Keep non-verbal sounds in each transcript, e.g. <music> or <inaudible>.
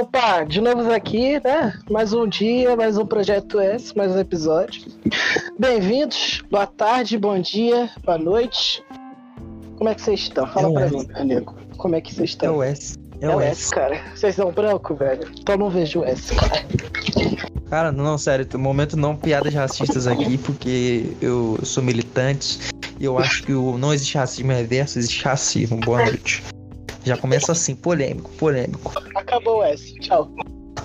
Opa, de novo aqui, né? Mais um dia, mais um Projeto S, mais um episódio. Bem-vindos, boa tarde, bom dia, boa noite. Como é que vocês estão? Fala É pra S. mim, meu amigo. Como é que vocês É estão? o S. É, É o S. S, cara. Vocês são branco, velho? Então não vejo o S, cara. Cara, não, sério, no momento não piadas racistas aqui, porque eu sou militante e eu acho que o, não existe racismo reverso, existe racismo. Boa noite. Já começa assim, polêmico, polêmico. Acabou S, tchau.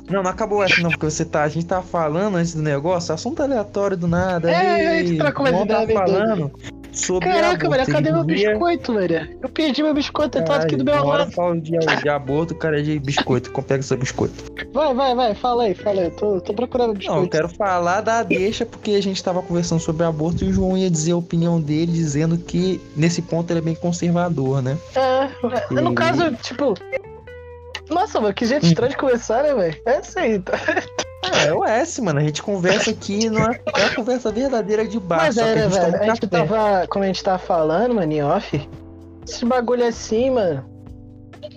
Não, não acabou essa não, porque você tá, a gente tava falando antes do negócio, assunto aleatório do nada. É, a e gente tá falando sobre Caraca, aborto, velho, cadê meu biscoito, velho? Eu perdi meu biscoito, ele tá aqui do meu lado. fala de, de aborto, o cara é de biscoito, pega seu biscoito. Vai, vai, vai, fala aí, fala aí. Tô, tô procurando Não, eu biscoito. quero falar da deixa porque a gente tava conversando sobre aborto e o João ia dizer a opinião dele, dizendo que nesse ponto ele é bem conservador, né? É, no E- caso, tipo. Nossa, mano, que jeito estranho de começar, né, velho? É isso aí, tá? <laughs> Ah, é o S, mano. A gente conversa aqui, não é, é a conversa verdadeira de bar. Mas era, a gente velho. toma A gente café. tava. Como a gente tava falando, mano, em off. Esse bagulho assim, mano.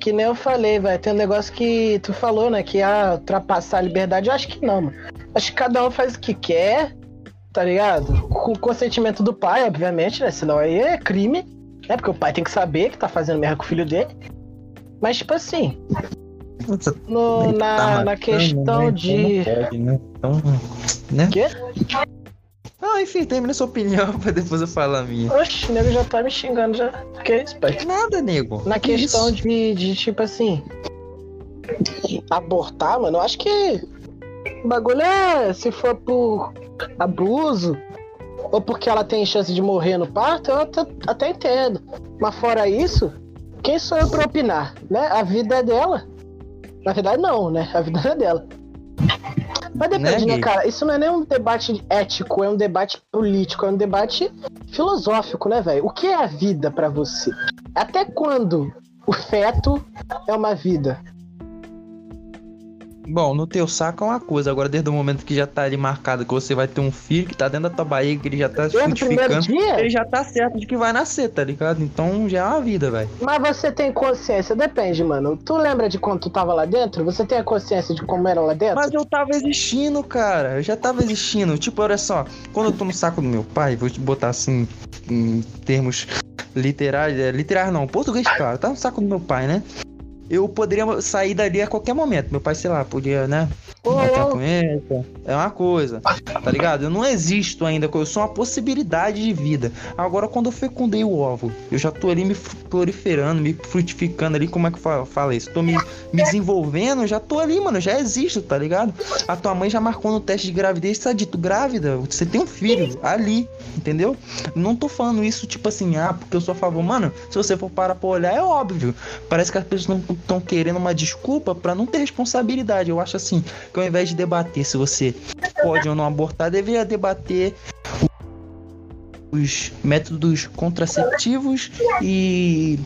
Que nem eu falei, velho. Tem um negócio que tu falou, né? Que ah, ultrapassar a liberdade. Eu acho que não, mano. Acho que cada um faz o que quer, tá ligado? Com o consentimento do pai, obviamente, né? Senão aí é crime, né? Porque o pai tem que saber que tá fazendo merda com o filho dele. Mas, tipo assim, no- tá na, matando, na questão né? de. Então pode, né? Então, né? Quê? Ah, enfim, termina sua opinião <laughs> pra depois eu falar a minha. Oxe, o nego já tá me xingando já. Que isso, pai? Nada, nego. Na Que questão isso? de, de, tipo assim. Abortar, mano, eu acho que. O bagulho é. Se for por abuso. Ou porque ela tem chance de morrer no parto, eu até, até entendo. Mas fora isso, quem sou eu pra opinar? Né? A vida é dela. Na verdade, não, né? A vida não é dela. Mas depende, Né, né, cara? Isso não é nem um debate ético, é um debate político, é um debate filosófico, né, velho? O que é a vida pra você? Até quando o feto é uma vida? Bom, no teu saco é uma coisa, agora desde o momento que já tá ali marcado que você vai ter um filho que tá dentro da tua barriga, que ele já tá Desde frutificando, ele já tá certo de que vai nascer, tá ligado? Então já é uma vida, velho. Mas você tem consciência, depende, mano. Tu lembra de quando tu tava lá dentro? Você tem a consciência de como era lá dentro? Mas eu tava existindo, cara. Eu já tava existindo. Tipo, olha só, quando eu tô no saco do meu pai, vou te botar assim em termos literais, é, literais não, português, claro, tá no saco do meu pai, né? Eu poderia sair dali a qualquer momento. Meu pai, sei lá, podia, né? Ô, punheta. É uma coisa, tá ligado? Eu não existo ainda, eu sou uma possibilidade de vida. Agora, quando eu fecundei o ovo, eu já tô ali me proliferando, me frutificando ali, como é que fala, isso? Tô me, me desenvolvendo, já tô ali, mano, já existo, tá ligado? A tua mãe já marcou no teste de gravidez, tá dito grávida, você tem um filho ali, entendeu? Não tô falando isso, tipo assim, ah, porque eu sou a favor. Mano, se você for parar pra olhar, é óbvio. Parece que as pessoas não estão querendo uma desculpa pra não ter responsabilidade. Eu acho assim, que ao invés de debater se você pode ou não abortar, deveria debater os métodos contraceptivos e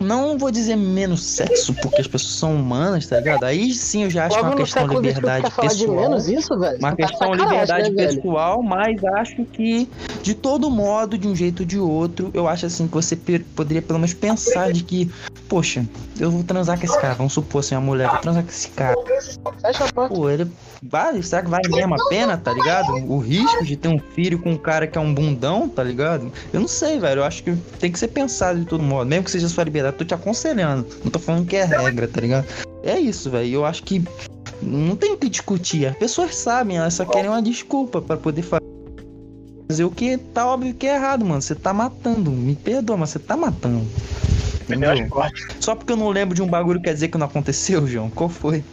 não vou dizer menos sexo, porque as pessoas são humanas, tá ligado? Aí sim eu já acho é logo uma questão de XXI tu liberdade falar de pessoal. menos isso, velho? Uma Tá de questão de sacanagem, liberdade né, velho? pessoal, mas acho que de todo modo, de um jeito ou de outro, eu acho assim que você poderia pelo menos pensar de que, poxa, eu vou transar com esse cara, vamos supor assim, a mulher, vou transar com esse cara. Fecha a porta. Pô, ele vale, será que vale mesmo a pena, tá ligado? O risco de ter um filho com um cara que é um bundão, tá ligado? Eu não sei, velho, eu acho que tem que ser pensado de todo modo, mesmo que seja sua liberdade, tô te aconselhando, não tô falando que é regra, tá ligado? É isso, velho, eu acho que não tem o que discutir. As pessoas sabem, elas só querem uma desculpa pra poder fa- fazer o que tá óbvio que é errado, mano. Você tá matando. Me perdoa, mas você tá matando. Entendeu? Só porque eu não lembro de um bagulho quer dizer que não aconteceu, João. Qual foi?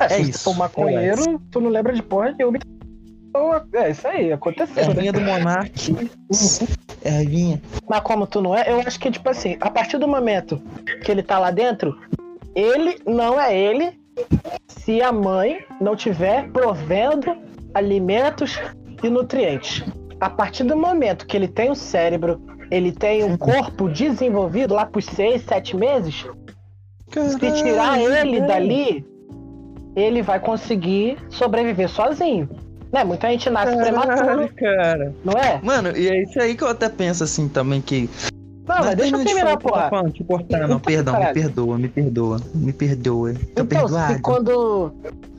É, é se isso. tu maconheiro, tu não lembra de porra nenhuma. Então, É isso aí, aconteceu. né? Ervinha do Monark. Ervinha. Mas como tu não é, eu acho que, tipo assim, a partir do momento que ele tá lá dentro, ele não é ele se a mãe não tiver provendo alimentos e nutrientes. A partir do momento que ele tem um cérebro, ele tem um corpo desenvolvido lá por seis, sete meses, se tirar ele dali, ele vai conseguir sobreviver sozinho. Né? Muita gente nasce prematuro, Caralho, cara. não é? Mano, e é isso aí que eu até penso assim também que Não, mas deixa eu termina de terminar, que eu tava porra. falando, te cortar, não, Então, perdão, me caralho. perdoa, me perdoa, me perdoa. Tô Então, perdoado. se quando.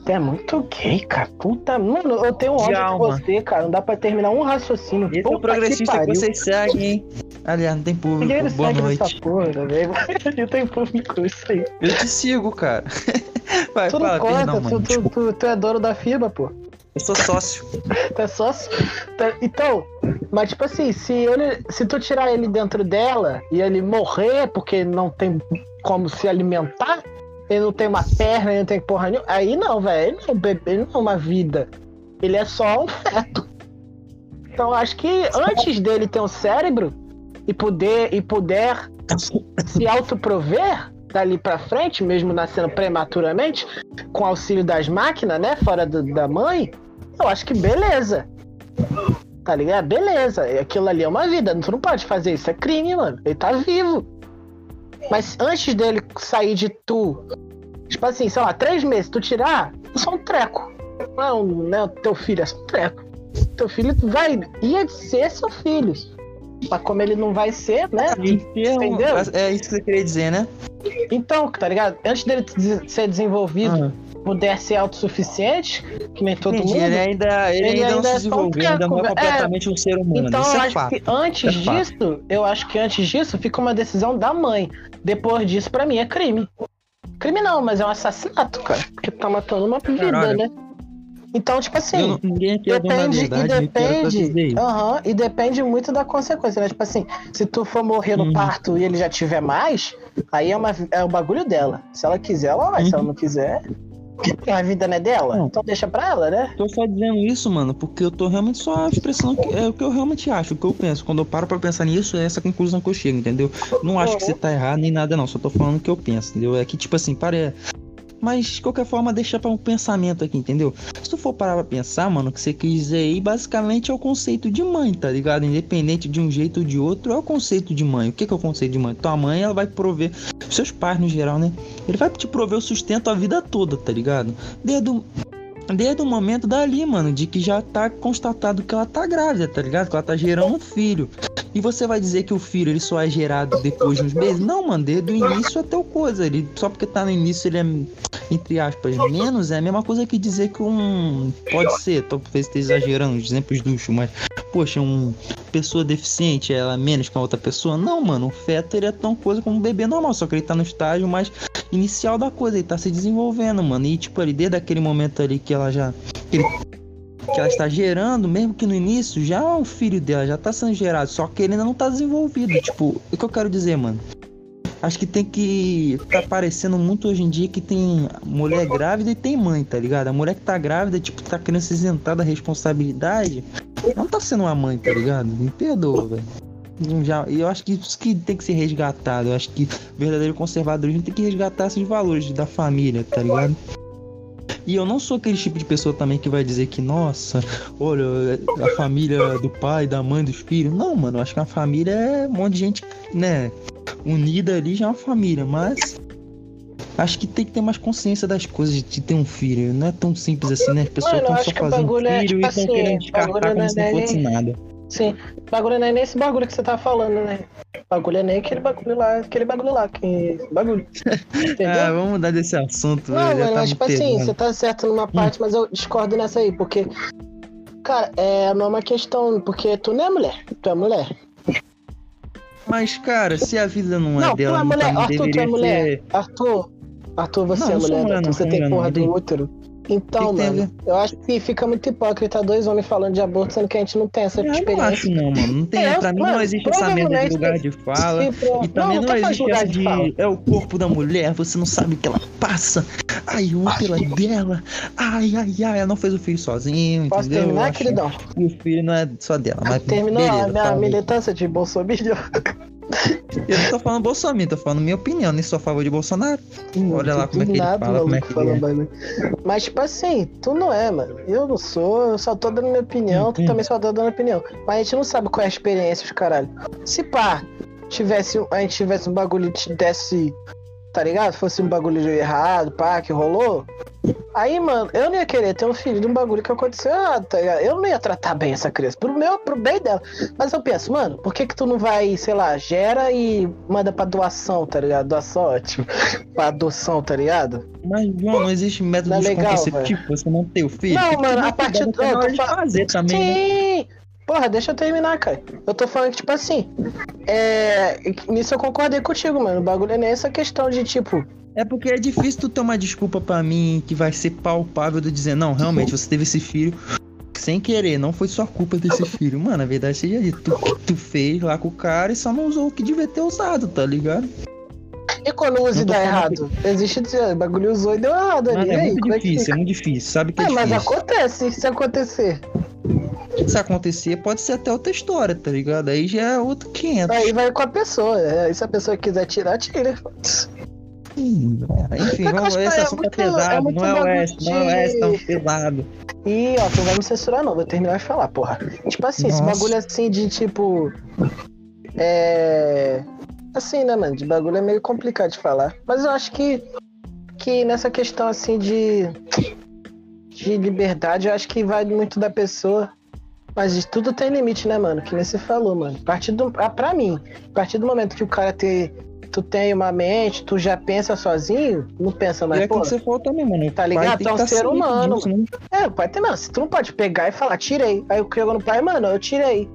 É muito gay, cara. Puta, mano, eu tenho De ódio de alma. você, cara. Não dá pra terminar um raciocínio. Esse é o progressista que, pariu. vocês seguem, hein? Aliás, não tem Ninguém público. me Boa noite. porra, velho. <laughs> Não tem público, isso aí. Eu te sigo, cara. <laughs> Vai, Tu não fala, conta, perdão, tu, mano. tu, tu, tu é dono da FIBA, pô. Eu sou sócio. <laughs> Tu é sócio. Tá- Então, mas tipo assim, se, ele, se tu tirar ele dentro dela e ele morrer porque não tem como se alimentar, ele não tem uma perna, ele não tem porra nenhuma, aí não, velho. Ele não é um bebê, ele não é uma vida. Ele é só um feto. Então acho que antes dele ter um cérebro e poder e puder se autoprover dali pra frente, mesmo nascendo prematuramente, com auxílio das máquinas, né? Fora do- da mãe, eu acho que beleza. Tá ligado? Beleza. Aquilo ali é uma vida. Tu não pode fazer isso. É crime, mano. Ele tá vivo. Mas antes dele sair de tu, tipo assim, sei lá, três meses, tu tirar, é só um treco. Não não é o teu filho, é só um treco. Teu filho vai. ia ser seu filho. Mas como ele não vai ser, né? Entendeu? É isso que você queria dizer, né? Então, tá ligado? Antes dele ser desenvolvido, Ah, puder ser autossuficiente, que nem todo entendi. mundo. Ele ainda, ele Ele ainda, ainda não é se um desenvolveu, ainda não é treco, é. completamente um ser humano. Então isso eu é acho fato. que antes é fato. disso, eu acho que antes disso fica uma decisão da mãe. Depois disso, pra mim, é crime. Crime não, mas é um assassinato, cara. Porque tu tá matando uma vida, Caralho. né? Então, tipo assim. Não- ninguém aqui é Depende, e quero pra depende, aham, e depende muito da consequência, né? Tipo assim, se tu for morrer no Uhum. parto e ele já tiver mais, aí é, uma, é o bagulho dela. Se ela quiser, ela vai. Se ela Uhum. não quiser, a vida não é dela. Não. Então deixa pra ela, né? Tô só dizendo isso, mano, porque eu tô realmente só expressando é o que eu realmente acho, o que eu penso. Quando eu paro pra pensar nisso, é essa conclusão que eu chego, entendeu? Não acho que você tá errado nem nada, não. Só tô falando o que eu penso, entendeu? É que, tipo assim, pare. Mas, de qualquer forma, deixa pra um pensamento aqui, entendeu? Se tu for parar pra pensar, mano, o que você quis dizer aí, basicamente é o conceito de mãe, tá ligado? Independente de um jeito ou de outro, é o conceito de mãe. O que que é o conceito de mãe? Tua mãe, ela vai prover, seus pais no geral, né? Ele vai te prover o sustento a vida toda, tá ligado? Desde o, desde o momento dali, mano, de que já tá constatado que ela tá grávida, tá ligado? Que ela tá gerando um filho. E você vai dizer que o filho ele só é gerado depois de uns meses? Não, mano, desde o início até o coisa. Ele, só porque tá no início ele é, entre aspas, menos, é a mesma coisa que dizer que um. Pode ser, talvez esteja exagerando os exemplos duchos, mas, poxa, uma pessoa deficiente ela é menos que a outra pessoa? Não, mano, o feto ele é tão coisa como um bebê normal, só que ele tá no estágio mais inicial da coisa, ele tá se desenvolvendo, mano. E tipo ali, desde aquele momento ali que ela já. Que, ele- que ela está gerando, mesmo que no início já é o filho dela, já tá sendo gerado, só que ele ainda não tá desenvolvido. Tipo, o que eu quero dizer, mano? Acho que tem que. Tá aparecendo muito hoje em dia que tem mulher grávida e tem mãe, tá ligado? A mulher que tá grávida, tipo, tá querendo se isentar da responsabilidade. Não tá sendo uma mãe, tá ligado? Me perdoa, velho. Já, e eu acho que isso que tem que ser resgatado. Eu acho que o verdadeiro conservadorismo tem que resgatar esses valores da família, tá ligado? E eu não sou aquele tipo de pessoa também que vai dizer que, nossa, olha, a família do pai, da mãe, dos filhos. Não, mano, eu acho que a família é um monte de gente, né, unida ali já é uma família, mas acho que tem que ter mais consciência das coisas de ter um filho. Não é tão simples assim, né? As pessoas estão só fazendo é, filho tipo e estão assim, querendo descartar como não se é não fosse nada. Sim. O bagulho não é nem esse bagulho que você tá falando, né? O bagulho é nem aquele bagulho lá, aquele bagulho lá, que. Bagulho. <laughs> Entendeu? Ah, vamos mudar desse assunto. Não, mano, tá mas tipo assim, você tá certo numa parte, mas eu discordo nessa aí, porque. Cara, é, não é uma questão. Porque tu não é mulher, tu é mulher. Mas, cara, se a vida não é Não, tu dela, é não mulher. não Arthur, tu é mulher. ser... Arthur, Arthur, você Não, é mulher, mulher, Arthur, você tem porra do útero. Então, Que que mano, eu acho que fica muito hipócrita dois homens falando de aborto, sendo que a gente não tem essa Eu não experiência. acho não, mano. Não tem, É, pra mim mano, não existe essa merda de lugar de fala. E também não, não, falando existe lugar essa de fala. é o corpo da mulher, você não sabe o que ela passa. Ai, o útero é dela. Ai, ai, ai, ela não fez o filho sozinho, Posso entendeu? Eu terminar, acho queridão? que o filho não é só dela, mas Terminou beleza, a minha aí. militância de Bolsonaro? Eu não tô falando Bolsonaro, tô falando minha opinião, nem sou a favor de Bolsonaro. Olha lá como é que ele Nada, fala, como é que ele é. bagulho. Mas, tipo assim, tu não é, mano. Eu não sou, eu só tô dando minha opinião, tu Hum, hum. também só tá dando opinião. Mas a gente não sabe qual é a experiência, os caralho. Se pá, tivesse, a gente tivesse um bagulho que desse, tá ligado? Fosse um bagulho de errado, pá, que rolou. Aí, mano, eu não ia querer ter um filho de um bagulho que aconteceu errado, tá ligado? Eu não ia tratar bem essa criança, pro meu, pro bem dela. Mas eu penso, mano, por que que tu não vai, sei lá, gera e manda pra doação, tá ligado? Doação, ótimo. <laughs> pra adoção, tá ligado? Mas, João, não existe método Não é legal, contraceptivo pra você não ter o filho. Não, mano, a partir do. fa- fazer também. né? Porra, deixa eu terminar, cara. Eu tô falando que, tipo assim, é. Nisso eu concordei contigo, mano. O bagulho é nem essa questão de, tipo, É porque é difícil tu ter uma desculpa pra mim que vai ser palpável de dizer, não, realmente, você teve esse filho sem querer, não foi sua culpa ter esse filho. Mano, a verdade seja dito, tu, tu fez lá com o cara e só não usou o que devia ter usado, tá ligado? E quando usa Não e tô dá errado? Existe o bagulho usou e deu errado ali. Mano, é aí, muito como é que difícil, fica? é muito difícil. Sabe que é, É, mas difícil. acontece, se acontecer. Se acontecer, pode ser até outra história, tá ligado? Aí já é outro 500. Aí vai com a pessoa. é, E se a pessoa quiser tirar, tira. Hum, Enfim, vamos, esse é assunto é, muito- é pesado, muito não é o bagulho Oeste, não é de- tão pesado. E, ó, tu não vai me censurar, não. Vou terminar de falar, porra. Tipo assim, esse Nossa. bagulho assim de tipo. É. Assim, né, mano? De bagulho é meio complicado de falar. Mas eu acho que. Que nessa questão assim de. De liberdade, eu acho que vai muito da pessoa. Mas de tudo tem limite, né, mano? Que nem você falou, mano. A partir do, ah, pra mim, a partir do momento que o cara ter, tu tem uma mente, tu já pensa sozinho, não pensa E é mais, pô. que você falou também, mano. o Tá ligado? tem Tu é um que tá ser humano. disso, né? É, o pai tem não. Se tu não pode pegar e falar, tirei. Aí eu chego no pai, mano, eu tirei.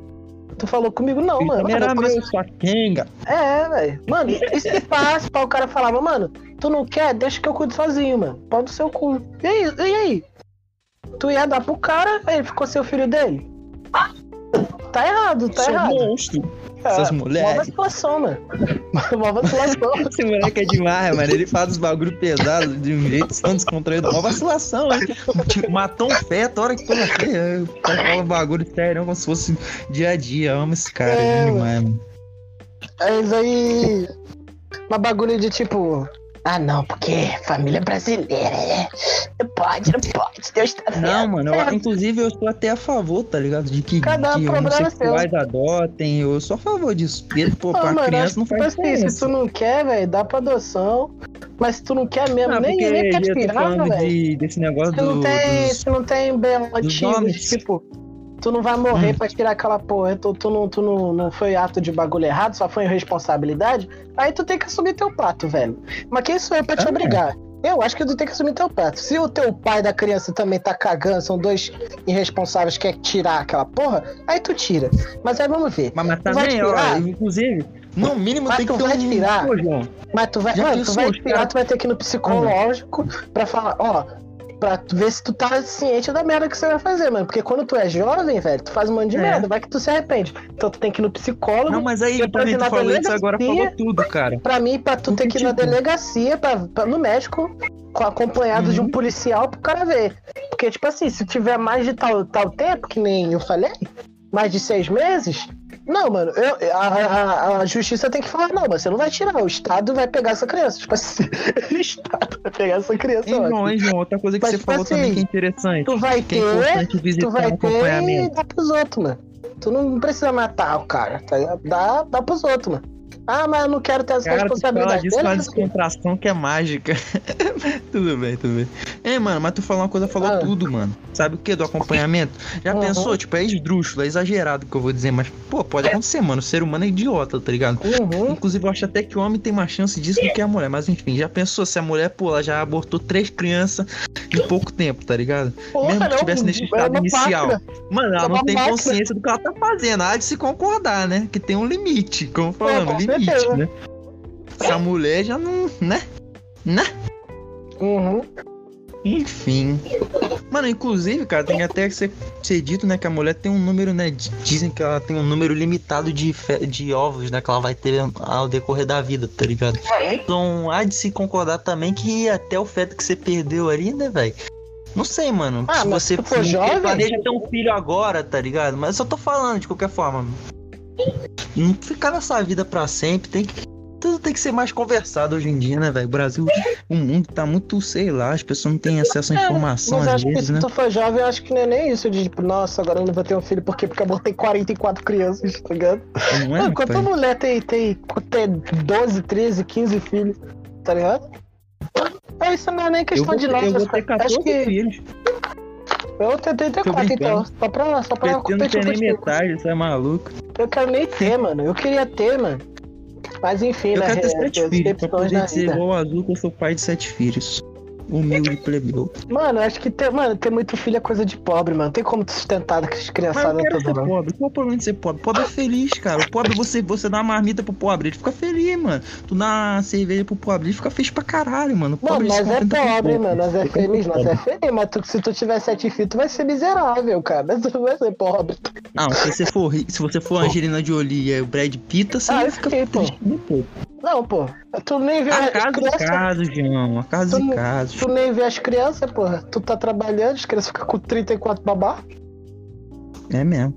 Tu falou comigo, não, Filho mano. também era Eu meu, sua quenga. É, velho. Mano, e e se passa pra o cara falava, mano, tu não quer? Deixa que eu cuido sozinho, mano. Pau do seu cu. E aí? E aí? Tu ia dar pro cara, aí ele ficou seu filho dele? Tá errado, tá Sou errado. monstro. Essas É, mulheres. Uma vacilação, <laughs> mano. Uma vacilação. Esse moleque é demais, mano. Ele faz os bagulho pesado de um jeito tão descontraído. Uma vacilação, hein? Tipo, matou um feto, a hora que foi nascer. O cara fala bagulho sério, como se fosse dia a dia. Eu amo esse cara, É, é demais, mano. Mas aí. Uma bagulho de tipo. Ah, não, porque família brasileira, é. Não pode, não pode. Deus tá vendo. Não, mano, eu- inclusive eu estou até a favor, tá ligado? De que, Cada que homossexuais adotem, eu sou a favor disso. Porque, pô, Não, pra mano, criança não faz tipo assim, se diferença. tu não quer, velho, dá pra adoção. Mas se tu não quer mesmo, Não, nem, porque nem quer tirar, falando velho. de, desse negócio Se não do, tem, dos... se não tem bem motivo, tipo, tu não vai morrer Hum. pra tirar aquela porra, tu, tu, não, tu não, não foi ato de bagulho errado, só foi irresponsabilidade, aí tu tem que assumir teu pato, velho. Mas quem sou eu pra te Ah, obrigar? Eu acho que tu tem que assumir teu pato. Se o teu pai da criança também tá cagando, são dois irresponsáveis que quer tirar aquela porra, aí tu tira. Mas aí vamos ver. Mas, mas também, ó, tirar? inclusive, no mínimo Mas tem que tu ter vai um... tirar? Mas tu vai, mano, tu vai tirar, tu vai ter que ir no psicológico pra falar, ó, pra ver se tu tá ciente da merda que você vai fazer, mano. Porque quando tu é jovem, velho, tu faz um monte de É. merda, vai que tu se arrepende. Então tu tem que ir no psicólogo. Não, mas aí, pra mim, tu falou isso agora, falou tudo, cara. Pra mim, pra tu ter que ir na delegacia, pra, pra- no médico, com- acompanhado de um Uhum. policial pro cara ver. Porque, tipo assim, se tiver mais de tal, tal tempo, que nem eu falei, mais de seis meses. Não, mano, eu, a, a- a justiça tem que falar, não, mas você não vai tirar, o Estado vai pegar essa criança. Tipo assim, <laughs> o Estado vai pegar essa criança. Hein. João, hein, João, outra coisa que Mas, você tipo falou também assim, que é interessante. Tu vai é ter, visitar tu vai ter e dá pros outros, mano. Tu não precisa matar o cara, tá? Dá, dá pros outros, mano. Ah, mas eu não quero ter essa Cara, responsabilidade. disso uma descontração que é mágica. <laughs> tudo bem, tudo bem. Ei, mano, mas tu falou uma coisa, falou Ah. tudo, mano. Sabe o que do acompanhamento? Já Uhum. pensou? Tipo, é esdrúxulo, é exagerado que eu vou dizer, mas, pô, pode acontecer, mano. O ser humano é idiota, tá ligado? Uhum. Inclusive, eu acho até que o homem tem mais chance disso do que a mulher. Mas enfim, já pensou se a mulher, pô, ela já abortou três crianças em pouco tempo, tá ligado? Porra, Mesmo que não, tivesse nesse é estado uma inicial. máquina. Mano, ela É não tem máquina. consciência do que ela tá fazendo. Há de se concordar, né? Que tem um limite, como falamos, com limite, certeza. né? Essa mulher já não, né? Né? Uhum. Enfim. Mano, inclusive, cara, tem até que ser, ser dito, né, que a mulher tem um número, né? Dizem que ela tem um número limitado de, de ovos, né? Que ela vai ter ao decorrer da vida, tá ligado? Então, há de se concordar também que até o feto que você perdeu ali, né, velho? Não sei, mano. Ah, se você for jovem- planeja ter um filho agora, tá ligado? Mas eu só tô falando de qualquer forma. Não ficar nessa vida pra sempre, tem que. Tudo tem que ser mais conversado hoje em dia, né, velho? O Brasil, o mundo tá muito, sei lá, as pessoas não têm acesso à É, informação Mas às acho que vezes, se né? tu for jovem, eu acho que não é nem isso de tipo, nossa, agora eu não vou ter um filho, por quê? Porque eu botei 44 crianças, tá ligado? Não é, meu quanta mulher tem, tem, tem 12, 13, 15 filhos, tá ligado? É, isso não é nem questão vou, de ter 14 acho que filhos. Eu tenho 34, então. Só pra, só pra não competir ter nem contigo. metade, você é maluco. Eu quero nem ter, mano. Eu queria ter, mano. Mas enfim, Eu né? quero ter é, sete tem filhos, pra poder dizer igual o azul que eu sou pai de sete filhos. Humilde plebeu. Mano, eu acho que ter, mano, ter muito filho é coisa de pobre, mano. Tem como tu sustentar Mas criançadas quero ser todas, não. pobre. Qual o problema de ser pobre? Pobre é feliz, cara. O pobre, você, você dá uma marmita pro pobre, ele fica feliz, mano. Tu dá uma cerveja pro pobre, ele fica feliz pra caralho, mano. O Mano, pobre se nós é pobre, mano. Nós é feliz, nós é pobre. feliz. Mas tu- se tu tiver sete filhos, tu vai ser miserável, cara. <laughs> Tu não vai ser pobre. Não, se você for, se você for Angelina Jolie e o Brad Pitt, você Ah, fica fiquei, pô. triste um pouco. Não, pô. Tu nem vê A as casa de crianças. casos, João. A casa de Tu- casos. Tu nem vê as crianças, porra. Tu tá trabalhando, as crianças ficam com 34 babá. É mesmo.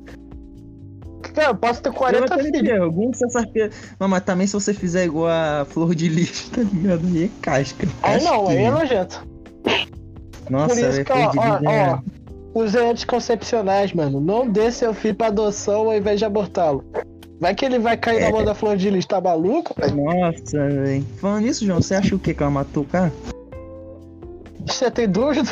Cara, eu posso ter Eu 40 até me filhos. filha... Não, mas também se você fizer igual a flor de lixo, <laughs> tá ligado? Aí é casca. Aí não, aí é nojento. Nossa, Por isso velho, que, ó, de ó, é- ó. Usem anticoncepcionais, mano. Não dê seu filho pra adoção ao invés de abortá-lo. Vai que ele vai cair É. na mão da flor de lis, tá maluco? velho? Nossa, velho. Falando nisso, João, você acha o que que ela matou o cara? Você tem dúvida?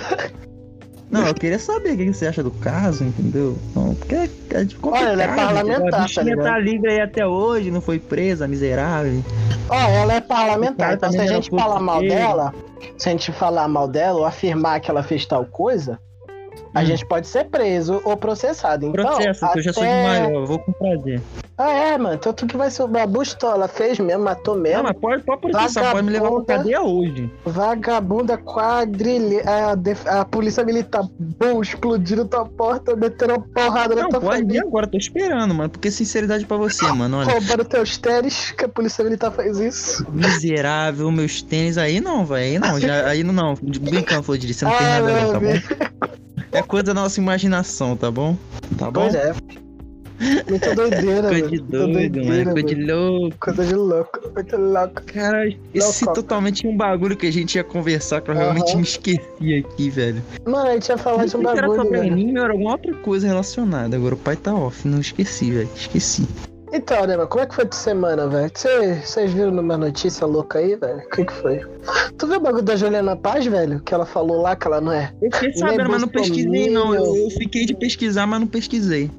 Não, eu queria saber o que você acha do caso, entendeu? Não, porque é, é de complicado. Olha, ela é parlamentar, A tá tá, ligado? livre aí até hoje, não foi presa, miserável. Ó, ela é parlamentar, cara então se a gente falar mal dela, se a gente falar mal dela ou afirmar que ela fez tal coisa, a Hum. gente pode ser preso ou processado. Então, Processo, que eu já sou de até- maior, eu vou com prazer. Ah, é, mano. Então tu que vai ser o babusto, ela fez mesmo, matou mesmo. Não, mas pode, pode processar, pode me levar pra cadeia hoje. Vagabunda quadrilha. A, def- a polícia militar, bom, explodindo tua porta, metendo uma porrada na Não, tua pode família, agora, tô esperando, mano. Porque sinceridade pra você, mano. Olha, roubando teus tênis, que a polícia militar faz isso. miserável, meus tênis aí não, velho. Aí não, já, aí não, não. Brincando, de você não tem Ah, nada não, tá bom? É coisa da nossa imaginação, tá bom? Tá bom? Pois é. Muita doideira, Coisa de doido, mano. Coisa de louco. Coisa de louco. Muito louco. Cara, esse Louco. totalmente um bagulho que a gente ia conversar que eu realmente me esqueci aqui, velho. Mano, a gente ia falar de um se era bagulho, sobre velho. anime ou era alguma outra coisa relacionada. Agora o pai tá off, não esqueci, velho. Esqueci. Então, né, mano, como é que foi tua semana, velho? Cê- Vocês viram numa notícia louca aí, velho? O que que foi? Tu viu o bagulho da Juliana Paz, velho? Que ela falou lá que ela não é. Eu fiquei sabendo, mas não pesquisei, não. Eu, fiquei de pesquisar, mas não pesquisei.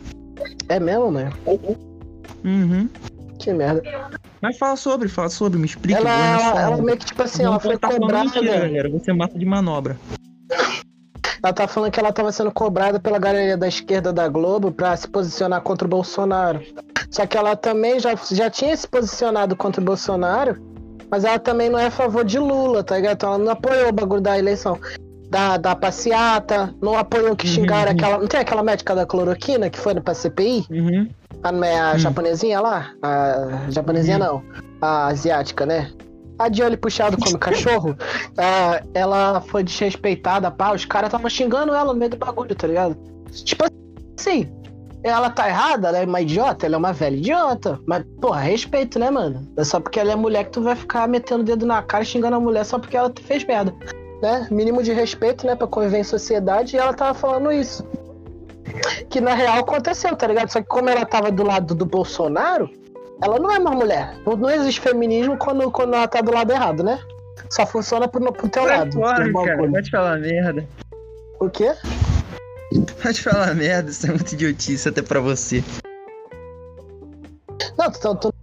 É mesmo, mano? Uhum. Que merda. Mas fala sobre, fala sobre, me explica. Ela, ela, ela meio que, tipo assim, Não ela foi tá cobrada. mentira, galera. Você mata de manobra. Ela tá falando que ela tava sendo cobrada pela galera da esquerda da Globo pra se posicionar contra o Bolsonaro. Só que ela também já, já tinha se posicionado contra o Bolsonaro, mas ela também não é a favor de Lula, tá ligado? Então ela não apoiou o bagulho da eleição. Da, da passeata, não apoiou que xingaram Uhum. aquela. Não tem aquela médica da cloroquina que foi pra CPI? Uhum. A, a Hum. japonesinha lá? A japonesinha Uhum. não. A asiática, né? A de olho puxado como <laughs> cachorro. ah, ela foi desrespeitada, pá. Os caras estavam xingando ela no meio do bagulho, tá ligado? Tipo assim, ela tá errada, ela é uma idiota, ela é uma velha idiota. Mas, porra, respeito, né, mano? É só porque ela é mulher que tu vai ficar metendo o dedo na cara xingando a mulher só porque ela fez merda. Né? Mínimo de respeito, né, pra conviver em sociedade, e ela tava falando isso que na real aconteceu, tá ligado? Só que como ela tava do lado do Bolsonaro, ela não é uma mulher. Não, existe feminismo quando, quando ela tá do lado errado, né? Só funciona pro, pro teu Sai lado. fora, cara. Pode falar merda. O quê? Pode falar merda, isso é muito idiotice até pra você. Não, tu, tu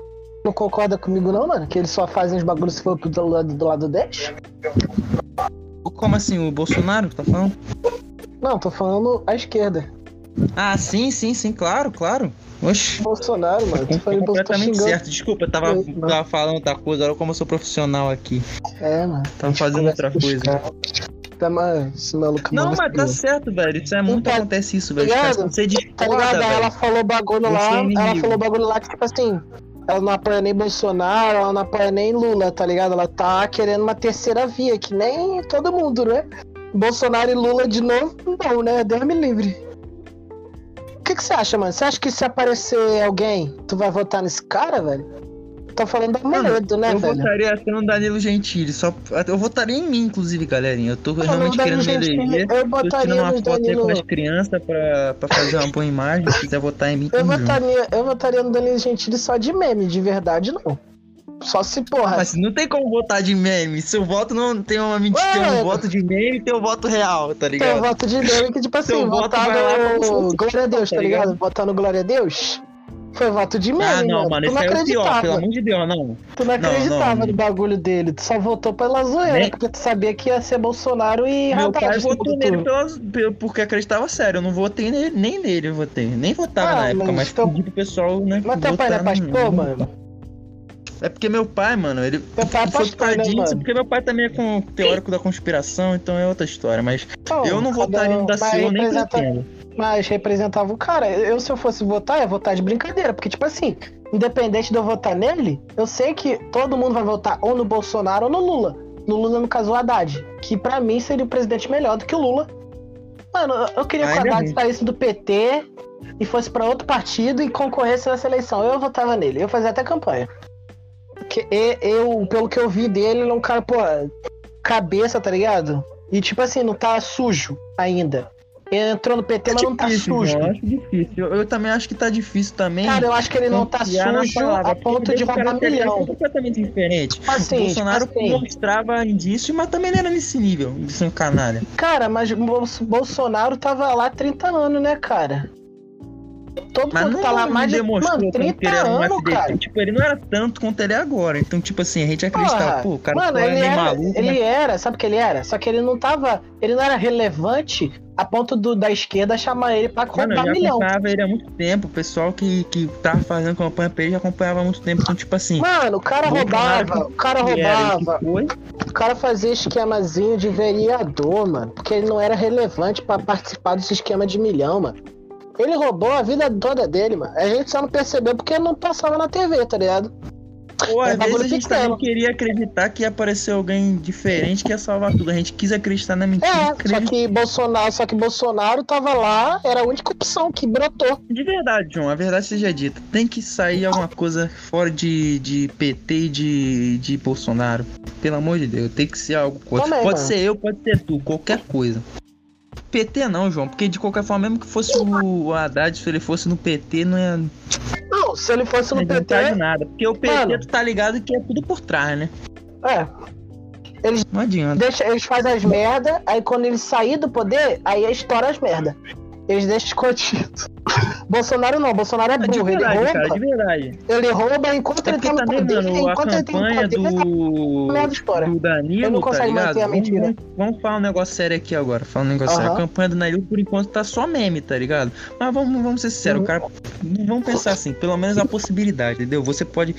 não concorda comigo não, mano? Que eles só fazem os bagulhos se for pro do lado, do lado deles? Como assim, o Bolsonaro tá falando? Não, tô falando à esquerda. Ah, sim, sim, sim, claro, claro. Oxi. Bolsonaro, mano. Tu Tá completamente certo. Desculpa, eu tava, É, não. tava falando outra coisa, olha como eu sou profissional aqui. É, mano. Tava fazendo outra coisa. Tá, mano, esse maluco Não, manda mas tá assim, certo, velho. Isso é muito Tá acontece isso, velho. Os ligado? quando você Tá ligado? Aí ela velho. falou bagulho lá, é ela falou bagulho lá que, tipo assim, ela não apoia nem Bolsonaro, ela não apoia nem Lula, tá ligado? Ela tá querendo uma terceira via, que nem todo mundo, né? Bolsonaro e Lula de novo, não, né? Deus me livre. O que, que você acha, mano? Você acha que se aparecer alguém, tu vai votar nesse cara, velho? Tô falando da Mano, medo, né, eu velho? votaria até no Danilo Gentili. Só, eu votaria em mim, inclusive, galerinha. Eu tô Não, realmente querendo me eleger. Eu Tô botaria tirando uma foto aí Danilo. com as crianças pra, pra fazer uma boa imagem. Se quiser votar em mim, Eu junto. votaria, eu votaria no Danilo Gentili só de meme, de verdade não. Só se, porra. Mas não tem como votar de meme. Seu voto não tem uma mentira. Tem um Ué, voto de meme e tem um voto real, tá Tem ligado? um voto de meme que, tipo <laughs> assim, votar lá no você, Glória a Deus, tá tá ligado? ligado? Votar no Glória a Deus foi voto de meme, Ah, não, mano. mano, Tu não é o pior, acreditava. pelo amor de Deus, não. Tu não Não, acreditava não. no bagulho dele. Tu só votou pela zoeira, Nem- porque tu sabia que ia ser Bolsonaro e Meu pai no votou nele pelas, porque acreditava sério. Eu não votei nele, nem nele, eu votei. Nem votava Ah, na época, mas teu- pedi pro pessoal, né? Mas teu pai não é pastor, mano? É porque meu pai, mano, ele Teu pai é foi causa né, porque meu pai também é com teórico da conspiração, então é outra história. Mas eu não votaria no Daciolo nem representa- pretendo. Mas representava o cara. Eu, se eu fosse votar, ia votar de brincadeira. Porque, tipo assim, independente de eu votar nele, eu sei que todo mundo vai votar ou no Bolsonaro ou no Lula. No Lula, no caso, o Haddad. Que pra mim seria o presidente melhor do que o Lula. Mano, eu- queria que o Haddad saísse do PT e fosse pra outro partido e concorresse nessa eleição. Eu votava nele. Eu fazia até campanha. Porque eu, pelo que eu vi dele, ele é um cara, pô, cabeça, tá ligado? E tipo assim, não tá sujo ainda. Ele entrou no PT, mas não tá Difícil, sujo. Eu acho difícil. Eu, eu também acho que tá difícil também. Cara, eu acho que ele não tá sujo palavra, a ponto de roubar milhão. completamente diferente. Tipo assim, o Bolsonaro tipo assim, mostrava indício, mas também não era nesse nível de ser um canalha. cara, mas Bolsonaro tava lá há 30 anos, né, cara? Todo Mas mundo não tá lá mais de mano, tanto 30 que ele era um anos, cara. Tipo, ele não era tanto quanto ele é agora. Então, tipo assim, a gente acreditava, pô, o cara mano, ele meio era, maluco, ele mas era, sabe o que ele era? Só que ele não tava, ele não era relevante a ponto do, da esquerda chamar ele pra Mano, eu milhão. acompanhava ele há muito tempo. O pessoal que, que tava fazendo campanha pra ele já acompanhava há muito tempo. Então, tipo assim. Mano, o cara roubava, o cara roubava, o cara fazia esquemazinho de vereador, mano, porque ele não era relevante pra participar desse esquema de milhão, mano. Ele roubou a vida toda dele, mano. A gente só não percebeu porque não passava na TV, tá ligado? Pô, É às bagulho vezes a gente também queria acreditar que ia aparecer alguém diferente que ia salvar tudo. A gente quis acreditar na mentira. É, só acreditou. que Bolsonaro, só que Bolsonaro tava lá, era a única opção que brotou. De verdade, João, a verdade seja dita. Tem que sair alguma coisa fora de, de PT e de, de Bolsonaro. Pelo amor de Deus, tem que ser algo coisa. Também, pode mano. ser eu, pode ser tu, qualquer coisa. PT não, João, porque de qualquer forma, mesmo que fosse o Haddad, se ele fosse no PT, não ia, Não, se ele fosse não no ia adiantar de PT, nada. Porque o PT, Mano. tu tá ligado que é tudo por trás, né? é, Não adianta. deixa, eles fazem as merda, aí quando eles sair do poder, aí estoura as merda. Eles deixam escondido. <laughs> Bolsonaro não, Bolsonaro é De burro, ele verdade, cara, rouba, de verdade. ele rouba enquanto É ele tá no também, poder, mano, a enquanto ele tem campanha poder, do, a merda estoura. do Danilo, Ele não tá consegue ligado? manter a mentira. Vamos, vamos falar um negócio sério aqui agora. Falar um negócio sério. A campanha do Danilo, por enquanto, tá só meme, tá ligado? Mas vamos, vamos ser sinceros, Uhum. o cara. Vamos pensar assim, pelo menos a possibilidade, entendeu? Você pode.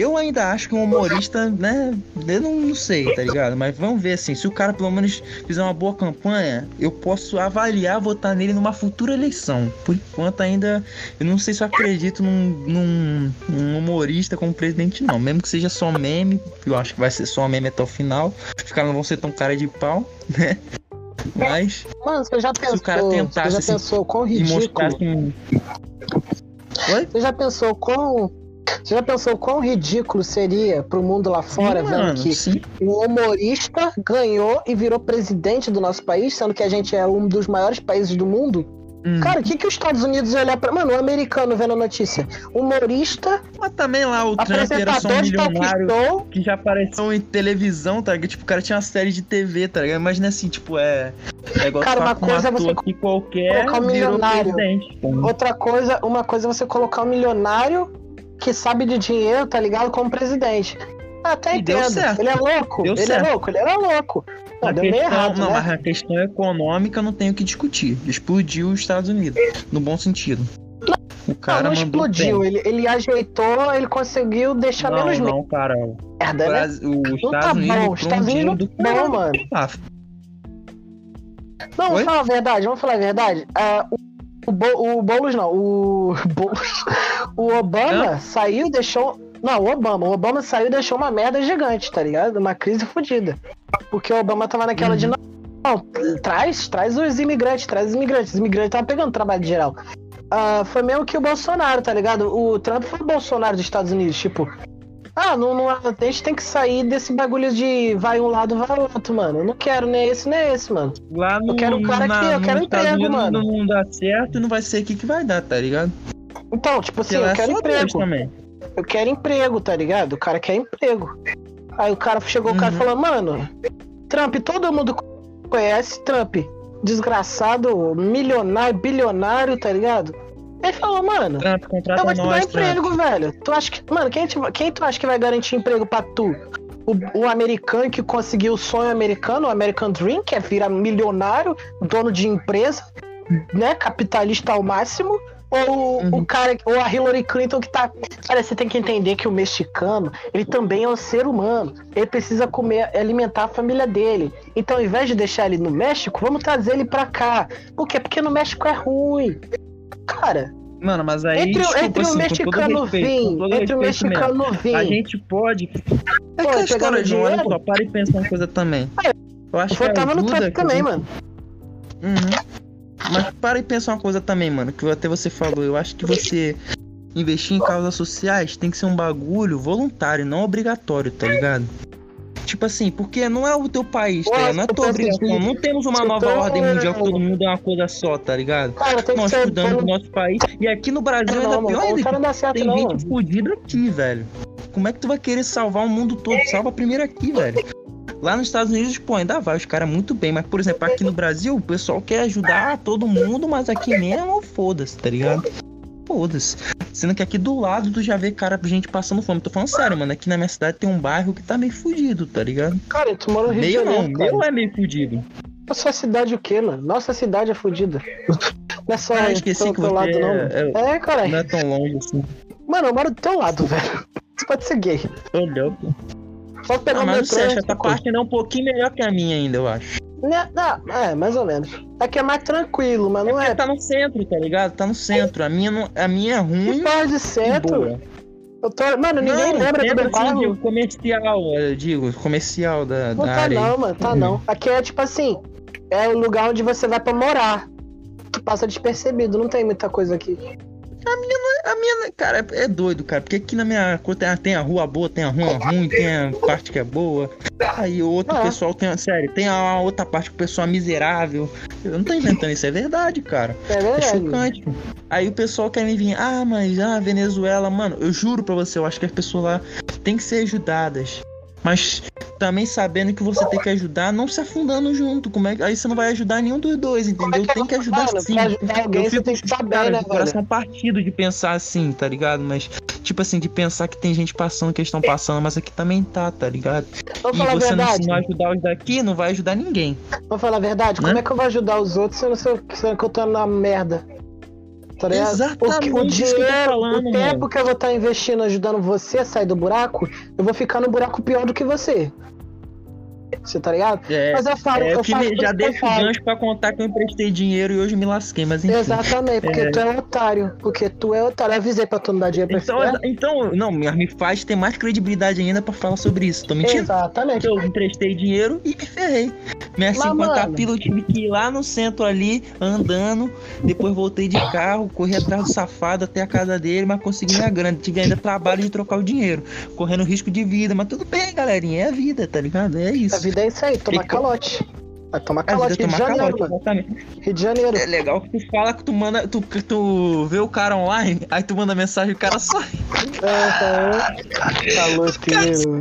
Eu ainda acho que um humorista, né? Eu não, não sei, tá ligado? Mas vamos ver assim, se o cara pelo menos fizer uma boa campanha, eu posso avaliar votar nele numa futura eleição. Por enquanto ainda, eu não sei se eu acredito num, num- num humorista como presidente, não. Mesmo que seja só meme, eu acho que vai ser só meme até o final. Os caras não vão ser tão cara de pau, <laughs> né? Mas, Mano, você já pensou, o cara tentasse, você já assim, pensou quão e ridículo, mostrasse. Oi? você já pensou quão, você já pensou quão ridículo seria pro mundo lá fora, Sim, vendo mano, que sim. um humorista ganhou e virou presidente do nosso país, sendo que a gente é um dos maiores países do mundo? Hum. Cara, o que, que os Estados Unidos olhar pra. Mano, o americano vendo a notícia. Humorista, Mas também lá o Trump era só um milionário show. que já apareceu em televisão, tá ligado? Tipo, o cara tinha uma série de TV, tá ligado? Imagina assim, tipo, é. É igual Cara, uma um coisa é você que qualquer colocar um milionário. pô. Outra coisa, uma coisa é você colocar um milionário que sabe de dinheiro, tá ligado? Como presidente. Até E entendo. Ele é louco. Deu ele certo. é louco, ele era louco. Não, A meio questão, errado, não, né? mas a questão econômica não tem o que discutir. Explodiu os Estados Unidos, no bom sentido. O cara não, não explodiu, ele, ele ajeitou, ele conseguiu deixar Não, menos não, cara. O merda, né? Brasil, os Não Estados tá Unidos bom, Estados Unidos do não tá bom, mano. Ah, Não, vamos falar a verdade, vamos falar a verdade. Ah, o, o, Bo- o Boulos não, o <laughs> Boulos, o Obama saiu e deixou. Não, o Obama. O Obama saiu e deixou uma merda gigante, tá ligado? Uma crise fodida. Porque o Obama tava naquela de. Uhum. Não, traz, traz os imigrantes, traz os imigrantes. Os imigrantes estavam pegando trabalho de geral. Ah, foi mesmo que o Bolsonaro, tá ligado? O Trump foi o Bolsonaro dos Estados Unidos, tipo. Ah, não, não, a gente tem que sair desse bagulho de vai um lado, vai outro, mano. Eu não quero nem esse, nem esse, mano. Lá no, Eu quero um cara na, que- eu quero emprego, Unidos mano. Não dá certo e não vai ser aqui que vai dar, tá ligado? Então, tipo assim, eu é quero emprego. também. eu quero emprego, tá ligado? O cara quer emprego. Aí o cara chegou, o cara Uhum. falou, mano, Trump, todo mundo conhece Trump. Desgraçado, milionário, bilionário, tá ligado? Ele falou, mano, Trump, eu vou te dar nós, Trump. emprego, velho. Tu acha que. Mano, quem, te- quem tu acha que vai garantir emprego pra tu? O, o americano que conseguiu o sonho americano, o American Dream, que é virar milionário, dono de empresa, né? Capitalista ao máximo. Ou Uhum. o cara, ou a Hillary Clinton que tá. Olha, você tem que entender que o mexicano, ele também é um ser humano. Ele precisa comer, alimentar a família dele. Então, ao invés de deixar ele no México, vamos trazer ele pra cá. Por quê? Porque no México é ruim. Cara, Mano, mas aí, entre, o- desculpa, entre o assim, todo mexicano todo entre o mesmo, mexicano vir, A gente pode. É aquela pegando história de um, olha só, para e pensa uma coisa também. Eu acho que eu tava no que a também, gente- mano. Uhum. Mas para e pensa uma coisa também, mano, que até você falou. Eu acho que você investir em causas sociais tem que ser um bagulho voluntário, não obrigatório, tá ligado? Tipo assim, porque não é o teu país, tá ligado? Não é Nossa, tua eu obrigação. percebi. Não temos uma nova tá- ordem mundial que todo mundo é uma coisa só, tá ligado? Cara, Nós estudamos o nosso país. E aqui no Brasil Não, ainda pior ainda. cara não dá certo, Tem não, gente fodida aqui, velho. Como é que tu vai querer salvar o mundo todo? Salva primeiro aqui, velho. Lá nos Estados Unidos, pô, ainda vai, os caras muito bem. Mas, por exemplo, aqui no Brasil, o pessoal quer ajudar todo mundo, mas aqui mesmo, foda-se, tá ligado? Foda-se. Sendo que aqui do lado tu já vê cara, gente passando fome. Tô falando sério, mano. Aqui na minha cidade tem um bairro que tá meio fudido, tá ligado? Cara, tu mora no Rio Meio de não, Janeiro, cara. meu é meio fudido. Nossa cidade o quê, mano? Nossa cidade é fodida. <laughs> Não é só Ah, esqueci do que teu você lado, não. é- mano. é- É, cara. Não é tão longe assim. Mano, eu moro do teu lado, <laughs> velho. Você pode ser gay. Tô louco. Só pegar Ah, o mas não metrô. e que essa parte ainda é um pouquinho melhor que a minha ainda, eu acho. Né, não, é, mais ou menos. Aqui é mais tranquilo, mas não Porque é. tá no centro, tá ligado? Tá no centro. A minha, não, a minha é ruim. Pode de centro. Eu tô... Mano, ninguém não, lembra do meu assim, digo, comercial, eu digo, comercial da, Não da tá área. não, mano, tá não. Aqui é tipo assim, é o lugar onde você vai pra morar. Tu passa despercebido, não tem muita coisa aqui. A minha, cara, é, é doido, cara. Porque aqui na minha rua tem, a- a rua boa, tem a rua ruim, tem a parte que é boa. Aí o outro Ah. pessoal tem, sério, tem a outra parte que o pessoal é miserável. Eu não tô inventando isso, é verdade, cara. É É verdade. chocante. Aí o pessoal quer me vir, ah, mas ah, Venezuela, mano, eu juro pra você, eu acho que as pessoas lá têm que ser ajudadas. Mas também sabendo que você tem que ajudar, não se afundando junto. Como é que... Aí você não vai ajudar nenhum dos dois, entendeu? Tem que ajudar Mano, sim. Pra ajudar alguém, Eu você fico, tem que saber, cara, né, velho? coração partido de pensar assim, tá ligado? Mas, tipo assim, de pensar que tem gente passando que eles estão passando, mas aqui também tá, tá ligado? Vamos E falar a você não, verdade. não ajudar os daqui, não vai ajudar ninguém. Vamos falar a verdade. Né? Como é que eu vou ajudar os outros se eu não sei sendo que eu tô na merda? Tá? Exatamente O, o tô dinheiro, falando, o tempo mano. que eu vou estar investindo ajudando você a sair do buraco, eu vou ficar no buraco pior do que você. Você tá ligado? É, Mas eu falo, é eu que falo me- já eu falo. gancho pra contar que eu emprestei dinheiro e hoje me lasquei, mas enfim. Exatamente, porque É. tu é otário. Porque tu é otário. Eu avisei pra tu não dar dinheiro pra Então, então, não, me faz ter mais credibilidade ainda pra falar sobre isso. Tô mentindo? Exatamente. Eu emprestei dinheiro e me ferrei. Minhas Mas, 50 mano- pila eu tive que ir lá no centro ali, andando. Depois voltei de carro, corri atrás do safado até a casa dele, mas consegui minha grana. Tive ainda trabalho de trocar o dinheiro. Correndo risco de vida, mas tudo bem, galerinha. É a vida, tá ligado? É isso. A vida é isso aí, tomar que- calote. Vai tomar vida calote. é Rio de tomar Janeiro, calote. Rio de Janeiro. É legal que tu fala que tu manda, tu, que tu vê o cara online, aí tu manda mensagem e o cara sai. Aham. <laughs> Caloteiro.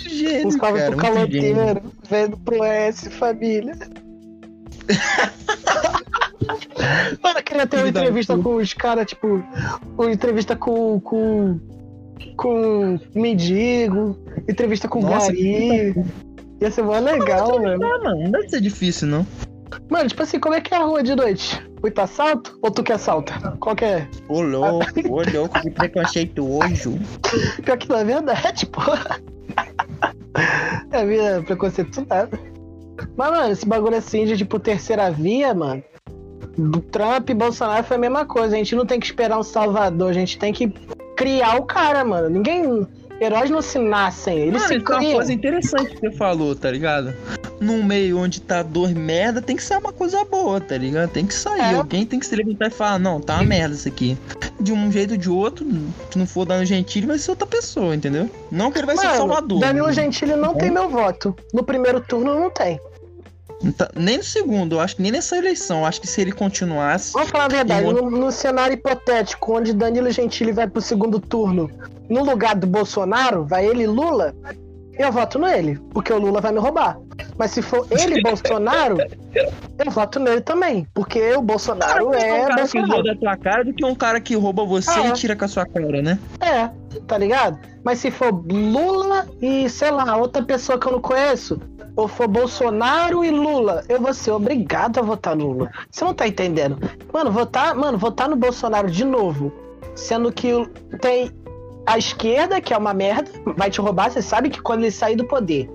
Gênio, caras cara, pro caloteiro. Vendo pro S, família. <laughs> Mano, eu queria ter uma entrevista com os caras, tipo, uma entrevista com. com. Com mendigo, entrevista com Nossa, gari. Ia ser mó legal, mano. Ah, mano, não deve ser difícil, não. Mano, tipo assim, como é que é a rua de noite? Muito assalto? Ou tu que assalta? Qual que é? Ô louco, ô <laughs> louco, que preconceituoso. Pior que não é verdade, pô. É minha preconceito nada. Mas, mano, esse bagulho assim de, tipo, terceira via, mano. Trump e Bolsonaro foi a mesma coisa. A gente não tem que esperar um salvador, a gente tem que criar o cara, mano. Ninguém. Heróis não se nascem, eles Mano, se isso é uma criam. coisa interessante que você falou, tá ligado? Num meio onde tá dor merda, tem que ser uma coisa boa, tá ligado? Tem que sair. É. Alguém tem que se levantar e falar, não, tá uma merda isso aqui. De um jeito ou de outro, se não for dando gentil, vai ser outra pessoa, entendeu? Não que ele vai ser Mano, salvador. Danilo? Gentili não tem meu voto. No primeiro turno não tem. Tá- nem no segundo, eu acho que nem nessa eleição. Eu acho que se ele continuasse. Vamos falar a verdade, no, no cenário hipotético, onde Danilo Gentili vai pro segundo turno, no lugar do Bolsonaro, vai ele e Lula, eu voto nele, porque o Lula vai me roubar. Mas se for ele <laughs> Bolsonaro, eu voto nele também, porque o Bolsonaro um é cara que Bolsonaro. rouba a tua cara do que um cara que rouba você Ah, e tira com a sua cara, né? É, tá ligado? Mas se for Lula e, sei lá, outra pessoa que eu não conheço, ou for Bolsonaro e Lula, eu vou ser obrigado a votar no Lula. Você não tá entendendo? Mano, votar, mano, votar no Bolsonaro de novo, sendo que tem a esquerda, que é uma merda, vai te roubar, você sabe que quando ele sair do poder,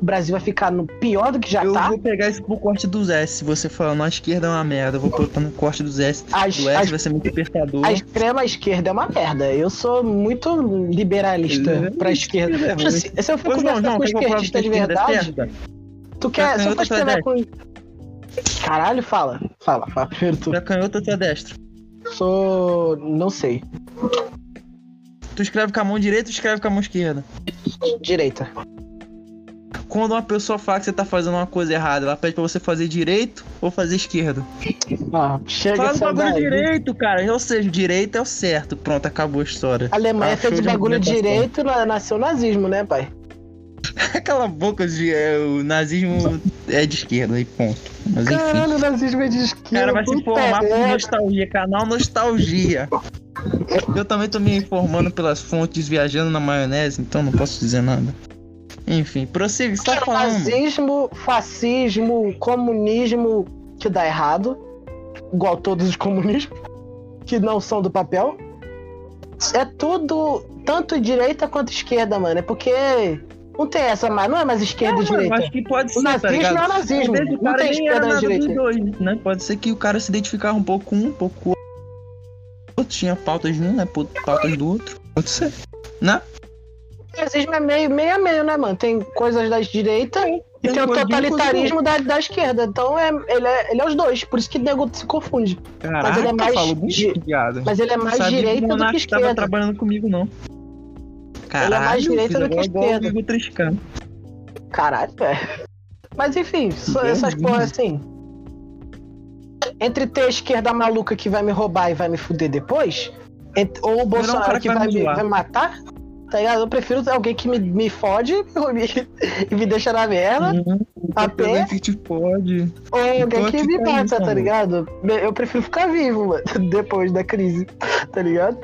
o Brasil vai ficar no pior do que já eu tá. vou pegar isso pro corte dos S. Se você falando a esquerda é uma merda, eu vou botar no corte dos S. As- Do S as- vai ser muito apertador. A extrema esquerda é uma merda. Eu sou muito liberalista É, pra esquerda. é, Tipo assim, se eu for conversar João, com eu esquerdista que de é verdade, certa? tu quer. Se eu for escrever com. Caralho, fala. Fala, fala. Primeiro tu. É canhoto ou tu é destro? Sou. Não sei. Tu escreve com a mão direita ou escreve com a mão esquerda? Direita. Quando uma pessoa fala que você tá fazendo uma coisa errada, ela pede pra você fazer direito ou fazer esquerda? Ah, chega Faz o bagulho daí. direito, cara. Ou seja, direito é o certo. Pronto, acabou a história. A Alemanha Ah, fez o bagulho direito, na- nasceu o nazismo, né, pai? <laughs> Aquela boca de é, o nazismo é de esquerda e ponto. Mas enfim. Caralho, o nazismo é de esquerda. O cara vai se puta informar por nostalgia, canal Nostalgia. Eu também tô me informando pelas fontes viajando na maionese, então não posso dizer nada. Enfim, prossiga, você tá falando. Nazismo, fascismo, comunismo que dá errado. Igual todos os comunismos. Que não são do papel. É tudo, tanto direita quanto esquerda, mano. É porque não tem essa mais. Não é mais esquerda e direita. acho que pode O ser, tá nazismo ligado? é o nazismo. O Não tem esquerda nada e direita. dos dois, né? Pode ser que o cara se identificava um pouco com um, um pouco com o outro. Tinha pautas de um, né? Pautas do outro. Pode ser. Né? O nazismo é meio, meio a meio, né, mano? Tem coisas da direita e Tem o totalitarismo da, da esquerda. Então é, ele, é, ele é os dois. Por isso que o nego se confunde. Caraca, ele é mais muito piada. Mas ele é mais Sabia que direita do que esquerda. trabalhando comigo, não. Caralho, é mais direita do que esquerda. Igor 3K. Caralho, velho. Mas enfim, só essas porra assim. Entre ter a esquerda maluca que vai me roubar e vai me fuder depois, ent- ou o Bolsonaro cara que que vai vai me vai me matar, tá ligado? Eu prefiro alguém que me, me fode <laughs> e me deixa na merda, A pé? que te pode. ou alguém Enquanto que me mata, isso, tá ligado? Eu prefiro ficar vivo, mano, <laughs> depois da crise, tá ligado?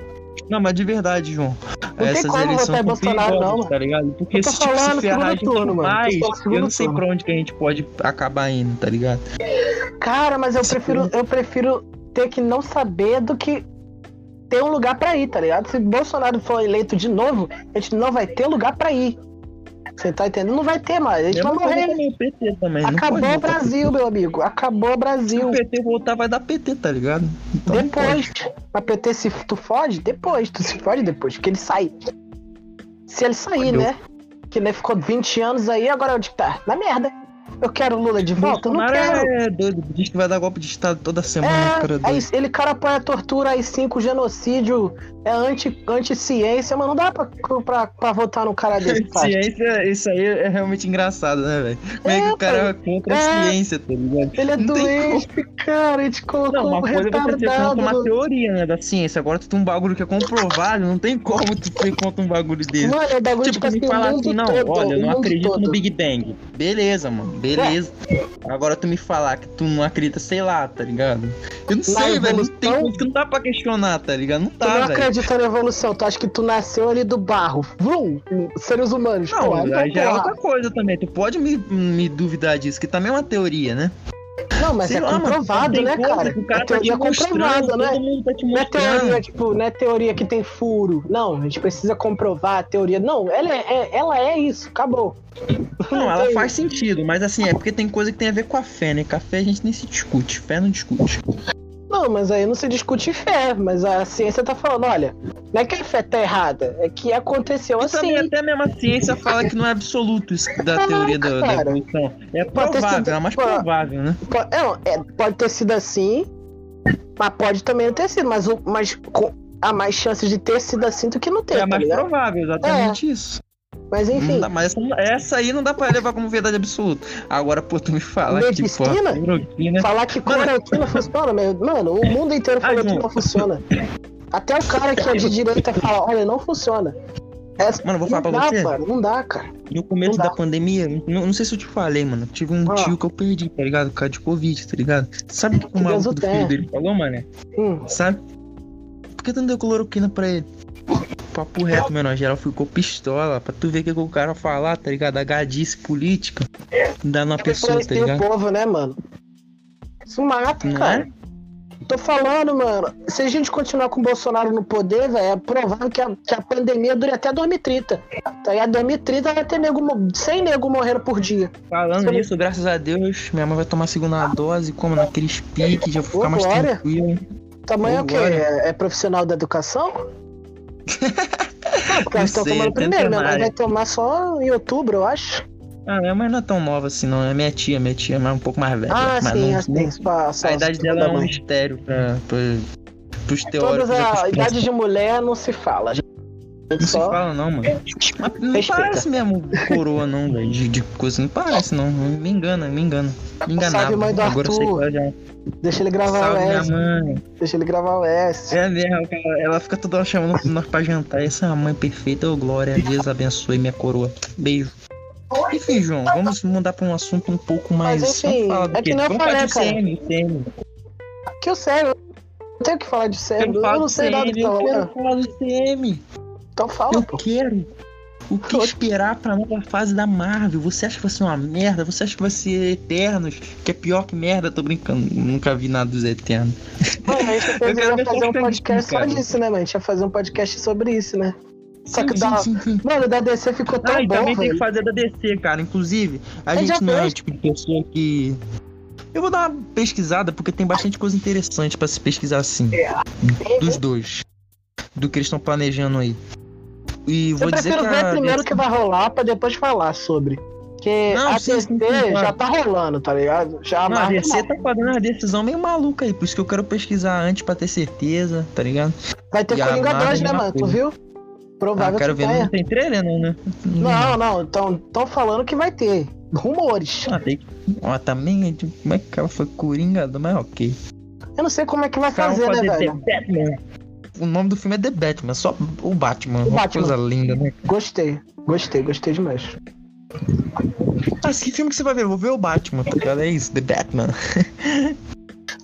Não, mas de verdade, João. tem essas como eleições votar Bolsonaro, não, mano. tá ligado? Porque Eu se tipo, falando se ferrar a gente turno, mais, eu segundo não sei turno. pra onde que a gente pode acabar indo, tá ligado? Cara, mas eu Se prefiro, eu prefiro ter que não saber do que ter um lugar pra ir, tá ligado? Se Bolsonaro for eleito de novo, a gente não vai ter lugar pra ir. Você tá entendendo? Não vai ter mais. A gente vai morrer. PT também. Acabou o Brasil, meu amigo. Acabou o Se Brasil. o PT voltar, vai dar PT, tá ligado? Então. Depois. Mas PT, se tu fode, depois. Tu se fode depois, porque ele sai. Se ele sair, Fodeu. né? Que ele ficou 20 anos aí, agora onde que tá? Na merda. Eu quero o Lula de volta? Eu não Bolsonaro quero. é doido, diz que vai dar golpe de Estado toda semana, cara. É, aí ele cara apoia tortura, aí cinco genocídio, é anti, anti-ciência, mas não dá pra, pra, pra votar no cara desse, <laughs> pai. Ciência, isso aí é realmente engraçado, né, velho? Como é, É, que o cara é contra É. a ciência, tá ligado? Ele é Não doente, cara, a gente colocou Não, uma um coisa é você contra retardado. uma teoria, né, da ciência. Agora tu tem um bagulho que é comprovado, não tem como tu ser contra um bagulho desse. Mano, é bagulho Tipo, tipo, assim, falar assim, não, todo, olha, não acredito todo. no Big Bang. Beleza, mano, beleza. Agora tu me falar que tu não acredita, sei lá, tá ligado? Eu não sei, velho, não tem evolução- coisa que não dá pra questionar, tá ligado? Não Tu dá, não velho. acredita na evolução, tu acha que tu nasceu ali do barro. Vrum, seres humanos. Não, Pô, aí já é outra coisa também. Tu pode me, me duvidar disso, que também é uma teoria, né? Não, mas Sei é lá, comprovado, né, coisa cara? O cara tá te teoria é mostrando, comprovada, né? tá Não é teoria, tipo, não é teoria que tem furo. Não, a gente precisa comprovar a teoria. Não, ela é, é- ela é isso, acabou. <laughs> Não, ela tem- faz sentido, mas assim, é porque tem coisa que tem a ver com a fé, né? Com a fé a gente nem se discute, fé não discute. Não, mas aí não se discute fé, mas a ciência tá falando, olha, não é que a fé tá errada, é que aconteceu E assim. também até mesmo a ciência fala que não é absoluto isso da teoria da, da evolução. É Pode provável, sido- é mais provável, né? Po- é, não, é, pode ter sido assim, mas pode também não ter sido, mas, mas com, há mais chances de ter sido assim do que não ter, É tá mais ligado? provável, exatamente isso. Mas enfim. Dá, mas essa, aí não dá pra levar como verdade absoluta. Agora, pô, tu me fala que, Medicina? cloroquina... Falar que cloroquina funciona, meu- mano, o mundo inteiro Ai, falou que João. não funciona. Até o cara que é de direita fala, olha, não funciona. Essa- Mano, vou falar pra dá, você. mano, não dá, cara. No começo da pandemia, não, não sei se eu te falei, mano. Tive um Ah. tio que eu perdi, tá ligado? Por causa de Covid, tá ligado? Sabe o que o Que maluco do filho dele falou, mano? Hum, Sabe? Por que tu não deu cloroquina pra ele? Papo reto, menor. Geral ficou pistola. Pra tu ver o que que o cara falar, tá ligado? A gadice política. Dá numa pessoa, tá influencia o ligado? povo, né, mano? Isso mata, Não cara. é? Tô falando, mano. Se a gente continuar com o Bolsonaro no poder, velho, é provável que a, que a pandemia dure até 2030. Tá ligado? 2030 vai ter nego, mo- 100 nego morrendo por dia. Falando Sobre- nisso, graças a Deus, minha mãe vai tomar a segunda dose, como naqueles piques, já vou ficar Ô, mais glória. tranquilo. Tamanho é o quê? É, é profissional da educação? <laughs> Não, porque elas estão tomando é primeiro, minha mãe centenário. vai tomar só em outubro, eu acho. Ah, minha mãe não é tão nova assim, não. É minha tia, minha tia, mas um pouco mais velha. Ah, mas sim, não, só, só A idade dela é um mistério pra, pra, pros teóricos. Todas a idade de mulher não se fala. Não se só fala não, mano. Mas não Respeita. parece mesmo coroa não, velho. De, de coisa. Não parece não. Me engana, me engana. Me enganava. Salve, mãe do Agora eu Arthur. ela já... deixa ele gravar Salve o minha S. mãe. Deixa ele gravar o S. É mesmo, cara. Ela fica toda hora chamando nós pra jantar. Essa é a mãe perfeita. Ô, Glória. Deus abençoe minha coroa. Beijo. Enfim, João, vamos mudar pra um assunto um pouco mais. Mas, enfim, vamos falar do é que eu vamos falar falei, cara. CM, CM. Que o sério, não tenho o que falar de sério. Eu Eu, não sei nada que tá eu rolando. quero falar do CM. Então fala, Eu pô. quero. O que esperar pra nova fase da Marvel? Você acha que vai ser uma merda? Você acha que vai ser Eternos? Que é pior que merda? Tô brincando. Nunca vi nada dos Eternos. Mano, a gente Eu quero ia fazer um podcast só disso, né, mano? A gente ia fazer um podcast sobre isso, né? Só Sim, que dá. sim, sim. Mano, o da DC ficou tão Ah, bom, também tem que fazer da DC, cara. Inclusive, a É gente não é o dois. tipo de pessoa que. Eu vou dar uma pesquisada porque tem bastante coisa interessante pra se pesquisar assim. Dos dois. Do que eles estão planejando aí. E Eu vou dizer prefiro que ver a primeiro o que vai rolar pra depois falar sobre. Porque Não, a sim, DC sim, já tá rolando, tá ligado? Já Não, a DC tá fazendo uma decisão meio maluca aí, por isso que eu quero pesquisar antes pra ter certeza, tá ligado? Vai ter e Coringa Marvel 2, né, mano? Tu viu? Ah, Provável quero que ver, tenha. não tem trailer não, né? Não, não, então tão falando que vai ter. Rumores. Ah, tem. Ó, também, tipo, como é que cara foi Coringa, mas ok. Eu não sei como é que vai fazer, vão né, fazer velho? Batman. O nome do filme é The Batman, só o Batman. O uma Batman. coisa linda, né? Gostei. Gostei, gostei demais. Ah, que filme que você vai ver? Eu vou ver o Batman, tá ligado? É isso, The Batman. Ah,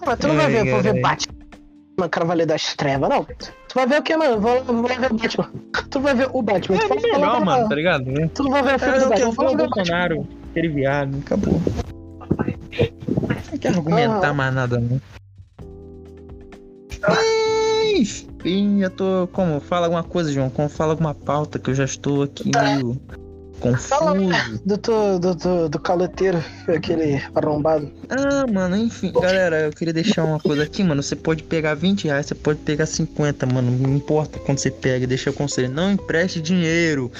<laughs> Mas tu não vai Ai, ver, vou ver caralho. Batman, Cavaleiro das Trevas, não. Tu vai ver o que, mano? Vou, vou ver o Batman. Tu vai ver o Batman. É tu, vai legal, falar- mano, tá ligado? tu não vai ver o filme É, do eu Batman. tu vai ver o. Bolsonaro, aquele viado, acabou. Não quero argumentar Ah. mais nada, não. Enfim, eu tô. Como? Fala alguma coisa, João. Como fala alguma pauta que eu já estou aqui meio Fala confuso. do, do, do, do, do caloteiro, aquele arrombado. Ah, mano, enfim, galera, eu queria deixar uma coisa aqui, mano. Você pode pegar 20 reais, você pode pegar 50, mano. Não importa quando você pega, deixa eu conselho. Não empreste dinheiro.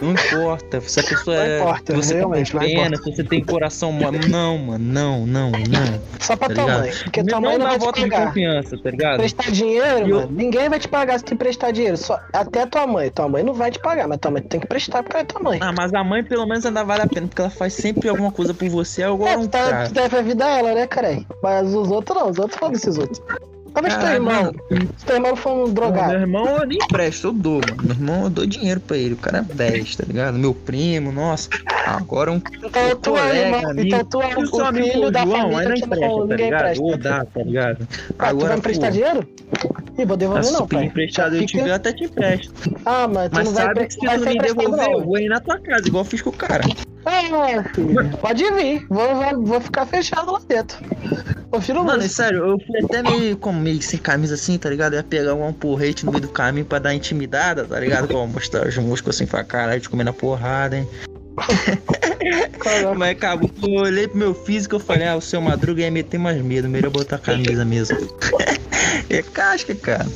Não importa. Se a pessoa Não é. importa, se você tá realmente, não pena, se você tem coração. mano, Não, mano, não, não, não. Só pra Tá tua mãe. Porque tua não mãe não dá vai te pagar. confiança, tá ligado? Prestar dinheiro, eu- mano. Ninguém vai te pagar se tu prestar dinheiro. Só, até tua mãe. Tua mãe não vai te pagar, mas tua mãe tem que prestar porque é tua mãe. Ah, mas a mãe pelo menos ainda vale a pena, porque ela faz sempre alguma coisa por você, agora É, um tu, tá, cara. tu deve ajudar ela, né, cara? Mas os outros não, os outros foda-se os outros. Talvez teu Ah, irmão. mano, Se teu irmão for um Meu drogado. irmão eu nem empresto, eu dou, mano. Meu irmão eu dou dinheiro pra ele. O cara é 10, tá ligado? Meu primo, nossa. Agora um Então tu é colega, irmão. amigo. Então tu é Se o seu o amigo filho da João, aí família não que empresta, não, tá ninguém ligado? empresta. Ou dá, tá ligado? Ah, tu vai me prestar pô, dinheiro? Ih, vou devolver se não, pai. emprestado eu Fica- tiver, eu até te empresto. Ah, mas tu Mas não vai, sabe que se tu me devolver, eu vou ir na tua casa, igual eu fiz com o cara. Filho, pode vir. Vou, vou, vou ficar fechado lá dentro. Confiro Mano, é sério, eu fui até meio, como, meio sem camisa assim, tá ligado? Eu ia pegar um porrete no meio do caminho pra dar intimidada, tá ligado? Como mostrar os músculos assim pra caralho, de comer na porrada, hein? Mas acabou que eu olhei pro meu físico e eu falei, ah, o seu Madruga ia meter mais medo, melhor botar a camisa mesmo. <laughs> é casca, cara.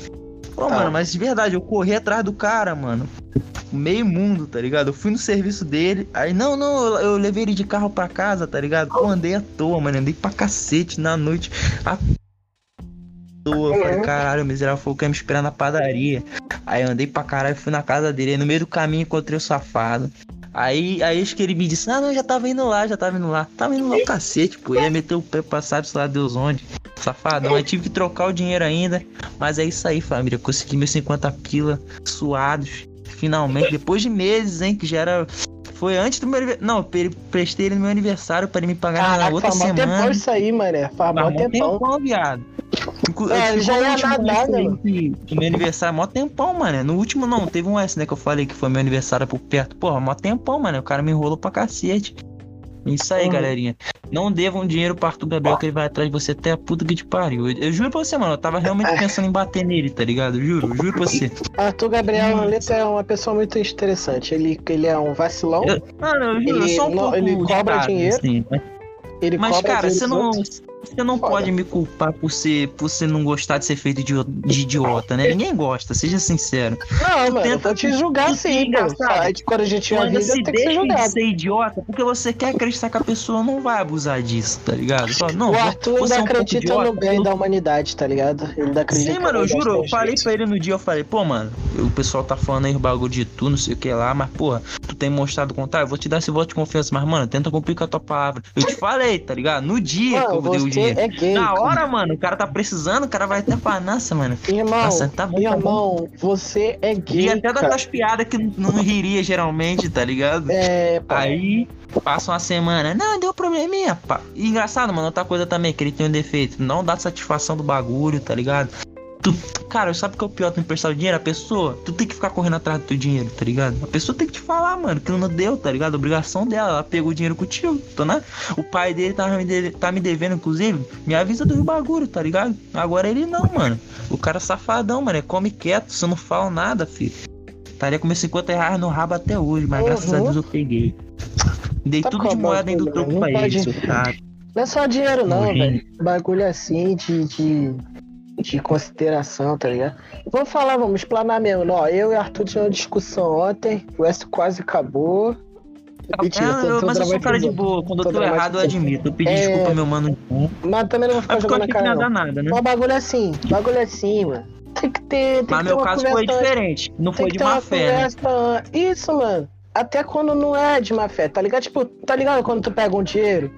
Pô, Ah. mano, mas de verdade, eu corri atrás do cara, mano. Meio mundo, tá ligado? Eu fui no serviço dele. Aí, não, não, eu, eu levei ele de carro pra casa, tá ligado? Pô, andei à toa, mano. Andei pra cacete na noite. A- Eu falei, caralho, o miserável falou que ia me esperar na padaria. Aí eu andei pra caralho, fui na casa dele. Aí no meio do caminho encontrei o safado. Aí, aí acho que ele me disse, ah não, já tava indo lá, já tava indo lá. Tava indo lá o cacete, pô. Ia meter o pé pra sabe lá Deus onde. Safadão, aí tive que trocar o dinheiro ainda. Mas é isso aí, família. Consegui meus 50 pila suados. Finalmente, depois de meses, hein, que já era foi antes do meu aniversário. Não, eu prestei ele no meu aniversário pra ele me pagar Caraca, na outra semana. tempão isso aí, mané. Faz mó tempão. tempão, viado. É, ficou já ia nadar, né, meu aniversário, mó tempão, mano. No último não, teve um S, né, que eu falei que foi meu aniversário por perto. Porra, mó tempão, mano. O cara me enrolou pra cacete. Isso aí, Uhum. galerinha. Não devam dinheiro pro Arthur Gabriel que ele vai atrás de você até a puta que te pariu. Eu, eu juro pra você, mano. Eu tava realmente <laughs> pensando em bater nele, tá ligado? Juro, juro pra você. Arthur Gabriel Anleto é uma pessoa muito interessante. Ele, ele é um vacilão. Eu- Mano, eu juro, eu Ele sou um não- pouco ele cobra dinheiro. assim, mas- Ele Mas, cara, você não, outros. Você não Foda. pode me culpar por ser, por você não gostar de ser feito de, de idiota, né? Ninguém gosta, seja sincero. Não, mano, eu tenta- vou te julgar tu- tu sim, de Quando a gente Tu é ainda vida, se tem que ser de ser idiota porque você quer acreditar que a pessoa não vai abusar disso, tá ligado? Fala, não, O Arthur ainda um pouco acredita idiota, no bem eu- da humanidade, tá ligado? Ele ainda acredita Sim, mano, eu juro, eu falei pra ele no dia, eu falei, pô, mano, o pessoal tá falando aí o bagulho de tu, não sei o que lá, mas, porra, tu tem mostrado o contrário, eu vou te dar esse voto de confiança, mas, mano, tenta cumprir com a tua palavra. Eu te falei, tá ligado? No dia que Mano, eu dinheiro. é gay. Na cara. hora, mano, o cara tá precisando, o cara vai até falar, nossa, mano. Irmão, Nossa, tá bom, tá bom. irmão, você é gay. E até cara. daquelas piadas que não- não riria geralmente, tá ligado? É, pô. Aí passa uma semana, não, deu probleminha, pá. E engraçado, mano, outra coisa também, que ele tem um defeito, não dá satisfação do bagulho, tá ligado? Tu, sabe sabe que é o pior tu emprestar o dinheiro? A pessoa, tu tem que ficar correndo atrás do teu dinheiro, tá ligado? A pessoa tem que te falar, mano, que não deu, tá ligado? Obrigação dela, ela pegou o dinheiro contigo, tô, né? O pai dele tá me, tá me devendo, inclusive, me avisa do bagulho, tá ligado? Agora ele não, mano. O cara é safadão, mano, é come quieto, você não fala nada, filho. Estaria com meus 50 reais no rabo até hoje, mas graças a Uhum. Deus eu peguei. Dei Tá tudo de a moeda dentro do troco pra ele, seu cara. Não é só dinheiro, não, velho. Bagulho assim de, de, de consideração, tá ligado? Vamos falar, vamos explanar mesmo. Ó, eu e Arthur tivemos uma discussão ontem, o S quase acabou. Mentira, É, eu- mas eu sou cara de boa. Quando eu Tô errado, eu admito. Eu pedi É. desculpa, meu mano. Mas também não vou ficar Mas jogando na cara, não nada, né? Mas bagulho é assim, bagulho é assim, mano. Tem que ter. Tem Mas que ter meu uma caso foi diferente. Não foi de ter má uma fé, né? conversa- Isso, mano. Até quando não é de má fé, tá ligado? Tipo, tá ligado quando tu pega um dinheiro?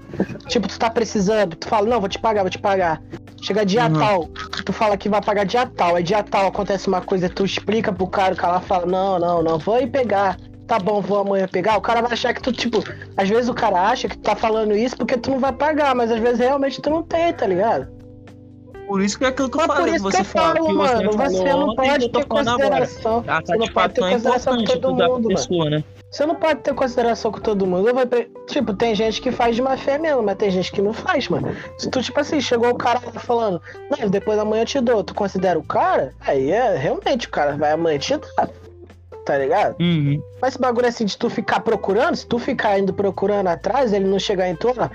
Tipo, tu tá precisando, tu fala, não, vou te pagar, vou te pagar. Chega dia Uhum. tal, tu fala que vai pagar dia tal, aí dia tal acontece uma coisa, tu explica pro cara, o cara fala, não, não, não, vou ir pegar. Tá bom, vou amanhã pegar. O cara vai achar que tu, tipo, às vezes o cara acha que tu tá falando isso porque tu não vai pagar, mas às vezes realmente tu não tem, tá ligado? Por isso que é aquilo que eu falei. Você eu fala falo, que mano, você você falou não ontem, pode ter falando agora. consideração. A Você não pode ter satisfação é consideração com importante todo mundo, mano. pessoa, né? Você não pode ter consideração com todo mundo. Vou pre- Tipo, tem gente que faz de má fé mesmo, mas tem gente que não faz, mano. Se tu, tipo assim, chegou o cara falando, não, depois amanhã eu te dou, tu considera o cara? Aí é, realmente, o cara vai amanhã te dar. Tá ligado? Uhum. Mas esse bagulho assim de tu ficar procurando, se tu ficar indo procurando atrás, ele não chegar em ó,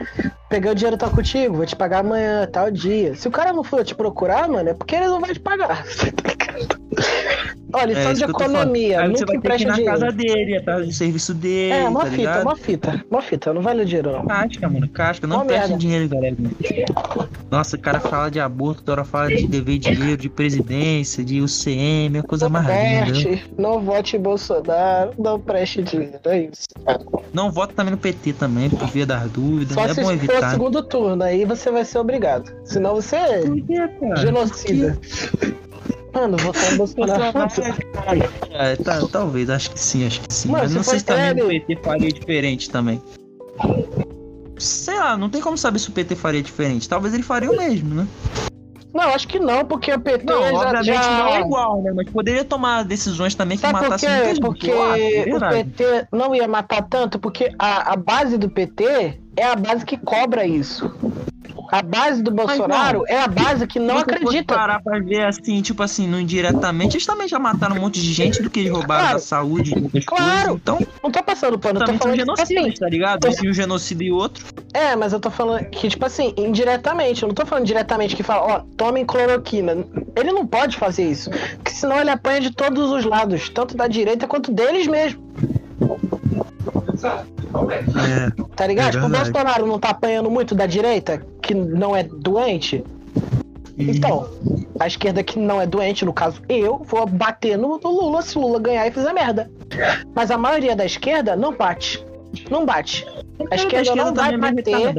peguei o dinheiro, tá contigo, vou te pagar amanhã, tal dia. Se o cara não for te procurar, mano, é porque ele não vai te pagar. <laughs> tá? Ó, lição É de que economia, Aí você nunca vai ter que ir na dinheiro. casa dele, atrás do serviço dele, É, uma tá fita, ligado? uma fita, uma fita, não vale o dinheiro não. Casca, mano, casca. Não merda. dinheiro, galera. Nossa, o cara fala de aborto, toda hora fala de dever dinheiro, de presidência, de UCM, é coisa mais linda. né? Preste, não vote em Bolsonaro, não preste dinheiro, é isso. Não vota também no PT também, por via das dúvidas. Só é se bom for evitar. segundo turno, aí você vai ser obrigado. Senão você é genocida. Mano, Bolsonaro. É, tá, talvez, acho que sim, acho que sim. Mano, Mas não sei se também o ele- PT faria diferente também. Sei lá, não tem como saber se o PT faria diferente. Talvez ele faria o mesmo, né? Não, acho que não, porque o PT Não, já, obviamente já... não é igual, né? Mas poderia tomar decisões também que Sabe por matassem muita quê? gente. Porque acho, é o. PT não ia matar tanto, porque a, a base do PT é a base que cobra isso. A base do Bolsonaro é a base que não acredita. parar pra ver assim, tipo assim, não indiretamente, eles também já mataram um monte de gente do que eles roubaram Claro. da saúde Claro. coisas. Então, Não tô passando pano, eu tô falando que, tipo genocidas, assim, tá ligado? Entre um genocida e outro. É, mas eu tô falando que, tipo assim, indiretamente. Eu não tô falando diretamente que fala, ó, tomem cloroquina. Ele não pode fazer isso. Porque senão ele apanha de todos os lados, tanto da direita quanto deles mesmo. É. Tá ligado? É tipo, o. Bolsonaro não tá apanhando muito da direita, que não é doente. Então, A esquerda que não é doente, no caso eu, vou bater no, no Lula se o Lula ganhar e fizer merda. Mas a maioria da esquerda não bate. Não bate. A esquerda, não vai é bater.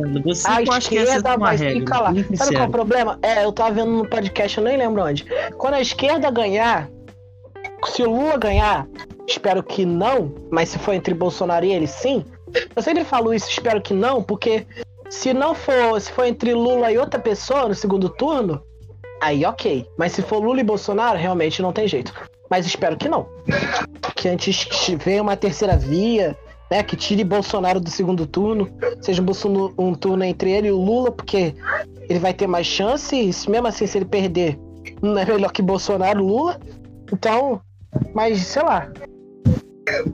A esquerda vai calar. bem Sabe qual é o problema? É, eu tava vendo no podcast, eu nem lembro onde. Quando a esquerda ganhar, se o Lula ganhar, espero que não, mas se for entre Bolsonaro e ele, sim. Eu sempre falo isso, espero que não, porque se não for, se for entre Lula e outra pessoa no segundo turno, aí ok. Mas se for Lula e Bolsonaro, realmente não tem jeito. Mas espero que não. Que antes venha uma terceira via, né? Que tire Bolsonaro do segundo turno. Seja um, um turno entre ele e o Lula, porque ele vai ter mais chance. E mesmo assim, se ele perder, não é melhor que Bolsonaro, Lula. Então, mas sei lá.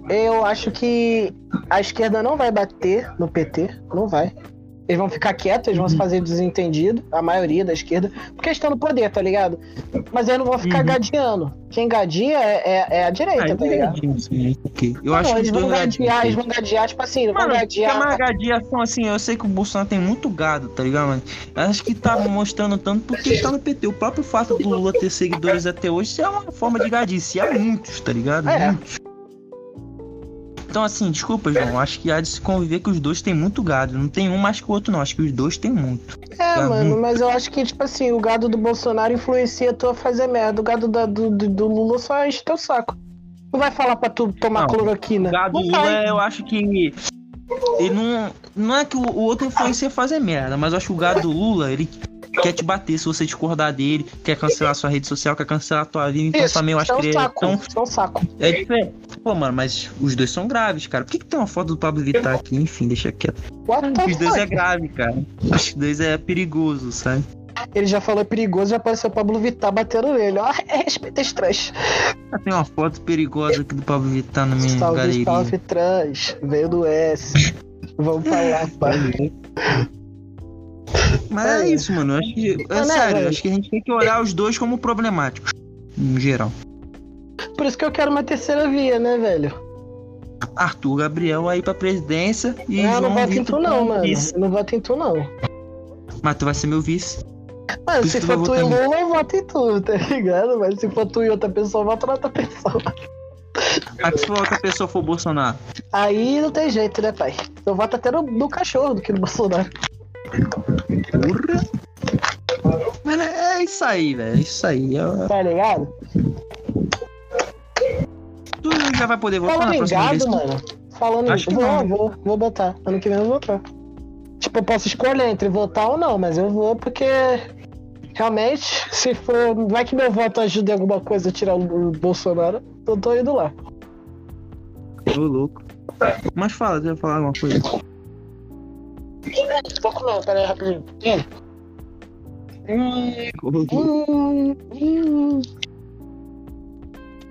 Eu acho que a esquerda não vai bater no PT, não vai. Eles vão ficar quietos, eles vão se fazer desentendido, a maioria da esquerda, porque estão no poder, tá ligado? Mas eles não vão ficar Uhum. gadiando. Quem gadia é, é- é a direita, Ah, tá ligado? eu entendi, ok. Eu Não, acho que eles dois vão gadiam. eles vão gadiar, tipo assim, vão Mano, porque a gadiar. margadiação, assim, eu sei que o Bolsonaro tem muito gado, tá ligado, mano? Eu acho que tá mostrando tanto porque ele tá no PT. O próprio fato do Lula ter seguidores até hoje isso é uma forma de gadice. Há muitos, tá ligado? É. Muitos. Então, assim, desculpa, João. Acho que há de se conviver que os dois têm muito gado. Não tem um mais que o outro, não. Acho que os dois têm muito. É, mano, muito. mas eu acho que, tipo assim, o gado do Bolsonaro influencia tu a fazer merda. O gado da- do, do, do Lula só enche teu saco. Não vai falar pra tu tomar Não, cloroquina. O gado não Lula, eu acho que. Ele não. Não é que o, o outro influencia a fazer merda, mas eu acho que o gado do Lula, ele quer te bater se você discordar dele, quer cancelar sua rede social, quer cancelar tua vida. Então Isso, também eu acho é que ele é tão Isso é saco. É diferente. Pô, mano, mas os dois são graves, cara. Por que, que tem uma foto do Pablo Vittar aqui? Enfim, deixa quieto. What Os dois é grave, cara. Os dois é perigoso, sabe? Ele já falou perigoso, já apareceu o Pablo Vittar batendo nele. Ó, é respeito as trans. Ah, Tem uma foto perigosa aqui do Pablo Vittar na minha Salve, galeria. salve trans. Veio do S. Vamos falar, pai. Mas é É. isso, mano. Eu acho que, é Mas, né, sério, velho? acho que a gente tem que olhar os dois como problemáticos. No geral. Por isso que eu quero uma terceira via, né, velho? Arthur Gabriel aí pra presidência e Ah, não João voto em tu, não, mano. vice. Eu não voto em tu, não. Mas tu vai ser meu vice. Mano, se for tu e Lula, eu voto em tu, tá ligado? Mas se for tu e outra pessoa, eu voto na outra pessoa. Mas se for outra pessoa for Bolsonaro. Aí não tem jeito, né, pai? Eu voto até no, no cachorro do que no Bolsonaro. Porra! Mas é é isso aí, velho. É isso aí. É- Tá ligado? Tu já vai poder votar Falando na próxima vez? gado, mano. Falando Acho que vou, não. vou, vou botar. Ano que vem eu vou votar. Tipo, eu posso escolher entre votar ou não, mas eu vou porque realmente, <laughs> se for. Vai que meu voto ajuda em alguma coisa a tirar o Bolsonaro, eu tô indo lá. Ô, louco. Mas fala, você vai falar alguma coisa? Pouco não, pera aí rapidinho. Hum, hum, hum.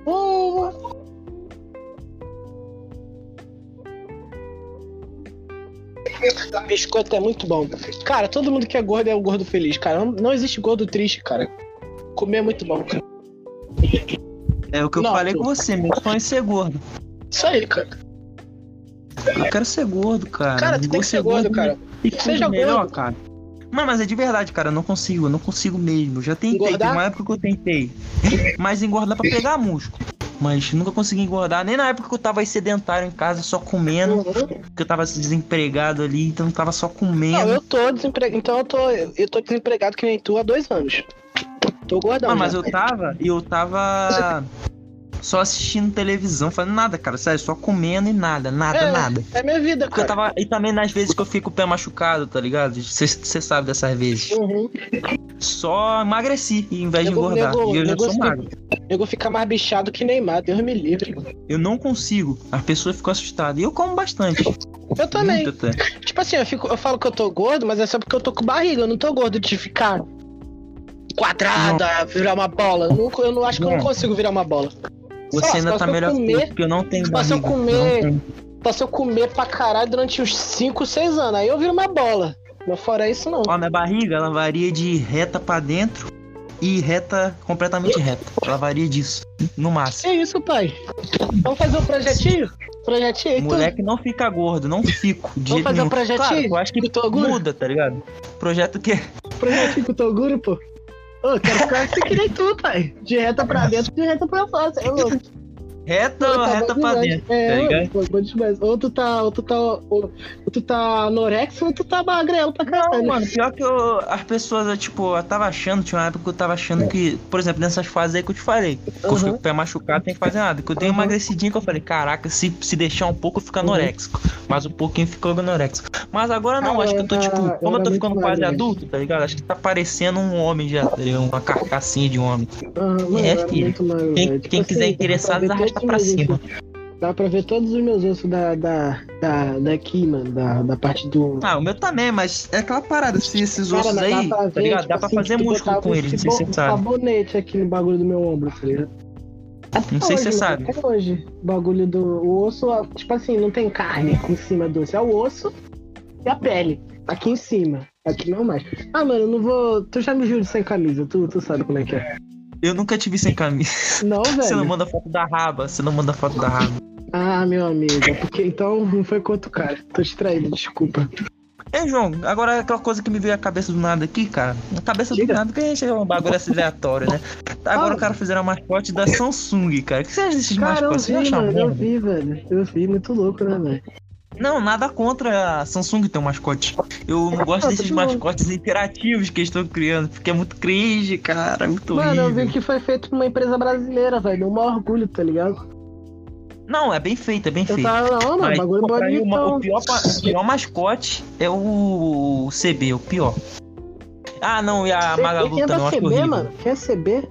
Hum. Biscoito é muito bom. Cara, todo mundo que é gordo é o gordo feliz, cara. Não, não existe gordo triste, cara. Comer é muito bom, cara. É o que eu Não, falei tu- com você, meu sonho é ser gordo. Isso aí, cara. Eu quero ser gordo, cara. Cara, tu tem que ser gordo, cara. E Seja melhor, cara. Mano, mas é de verdade, cara. Eu não consigo, eu não consigo mesmo. Eu já tentei, Engordar? teve uma época que eu tentei. Mas engordar pra pegar músculo. Mas nunca consegui engordar. Nem na época que eu tava aí sedentário em casa, só comendo. Uhum. Porque eu tava desempregado ali, então eu tava só Não, comendo. eu tô desempregado. Então eu tô, eu tô desempregado que nem tu há dois anos. Tô gordão. Não, mas já. eu tava. E eu tava. <laughs> Só assistindo televisão, fazendo nada, cara. Sério, só comendo e nada, nada, É, nada. É minha vida, Porque eu cara. tava. E também nas vezes que eu fico o pé machucado, tá ligado? Você sabe dessas vezes. Uhum. Só emagreci em vez de Nego- engordar. nego- e eu já nego- sou magro. Eu vou ficar mais bichado que Neymar, Deus me livre. Eu não consigo. As pessoas ficam assustadas. E eu como bastante. Eu também. Tipo assim, eu, fico, eu falo que eu tô gordo, mas é só porque eu tô com barriga. Eu não tô gordo de ficar quadrada, virar uma bola. Eu não, eu não acho que eu não Não. consigo virar uma bola. Você ainda tá melhor que comer- porque eu não tenho só se eu barriga. comer-. Só se eu comer pra caralho durante uns 5, 6 anos. Aí eu viro uma bola. Mas fora isso, não. Ó, minha barriga, ela varia de reta pra dentro e reta completamente reta. Ela varia disso, no máximo. Que isso, pai? Vamos fazer um projetinho? Projetinho aí, O tu? moleque não fica gordo, não fico. De Vamos fazer um nenhum. projetinho? Claro, eu acho que muda, tá ligado? Projeto que Projetinho com o Toguro, pô. Ô, quero ficar assim que nem tu, pai. De reta pra dentro, de reta pra fora, você é louco. Reta ou Tá reta pra dentro, É, tá bom demais. Ou tu tá, ou tu tá, ou, tu tá anorexo, ou tu tá magrelo pra Não, caralho. mano, pior que eu, as pessoas, tipo, eu tava achando, tinha uma época que eu tava achando que, por exemplo, nessas fases aí que eu te falei, que eu fico com o pé machucado, tem que fazer nada. Que eu dei uma emagrecidinha que eu falei, caraca, se, se deixar um pouco eu fico anoréxico. Mas um pouquinho ficou anoréxico. Mas agora não, Ah, acho que eu tô, tipo, como eu tô ficando quase magro. adulto, tá ligado? Acho que tá parecendo um homem já, tá ligado? Uma carcassinha de homem. Mano, É, filho. magro, Quem. Tipo quem assim, quiser dá interessado, arrasta todos pra cima. Dá pra ver todos os meus ossos da, da, da, daqui, mano, da, da parte do. Ah, o meu também, mas é aquela parada, se esses Cara, ossos aí, dá pra tá ver, ligado? tipo Dá pra assim, fazer tu músculo com eles, não sei se você um sabe. sabonete aqui no bagulho do meu ombro, tá ligado? Não sei se você Hoje, sabe. Até hoje, o bagulho do o osso, tipo assim, não tem carne em cima do osso, é o osso e a pele, aqui em cima. Aqui não mais. Ah, mano, eu não vou. Tu já me viu sem camisa, tu, tu sabe como é que é. Eu nunca te vi sem camisa. Não, velho. <laughs> Você não manda foto da raba, você não manda foto da raba. Ah, meu amigo, é porque então não foi outro cara. Tô distraído, desculpa. Ei, João, agora aquela coisa que me veio à cabeça do nada aqui, cara. Na cabeça Diga. do nada, porque a gente é um bagulho assim aleatório, né? Agora Ah. o cara fizeram a mascote da Samsung, cara. O que você acha desses Cara, eu mascotes? Vi, mano, eu vi, velho. Eu vi, muito louco, né, velho? Não, nada contra a Samsung ter um mascote. Eu não gosto Ah, desses mascotes interativos que eles estão criando, porque é muito cringe, cara. É muito Mano, eu horrível. vi que foi feito por uma empresa brasileira, velho. Deu um maior orgulho, tá ligado? Não, é bem feito, é bem Eu feito. tava, não, mano, Mas, bagulho pô, pra mim, uma- o, pior, o pior mascote é o CB, o pior. Ah, não, e a Magalu Quem é eu acho CB, horrível. mano? Quem é CB?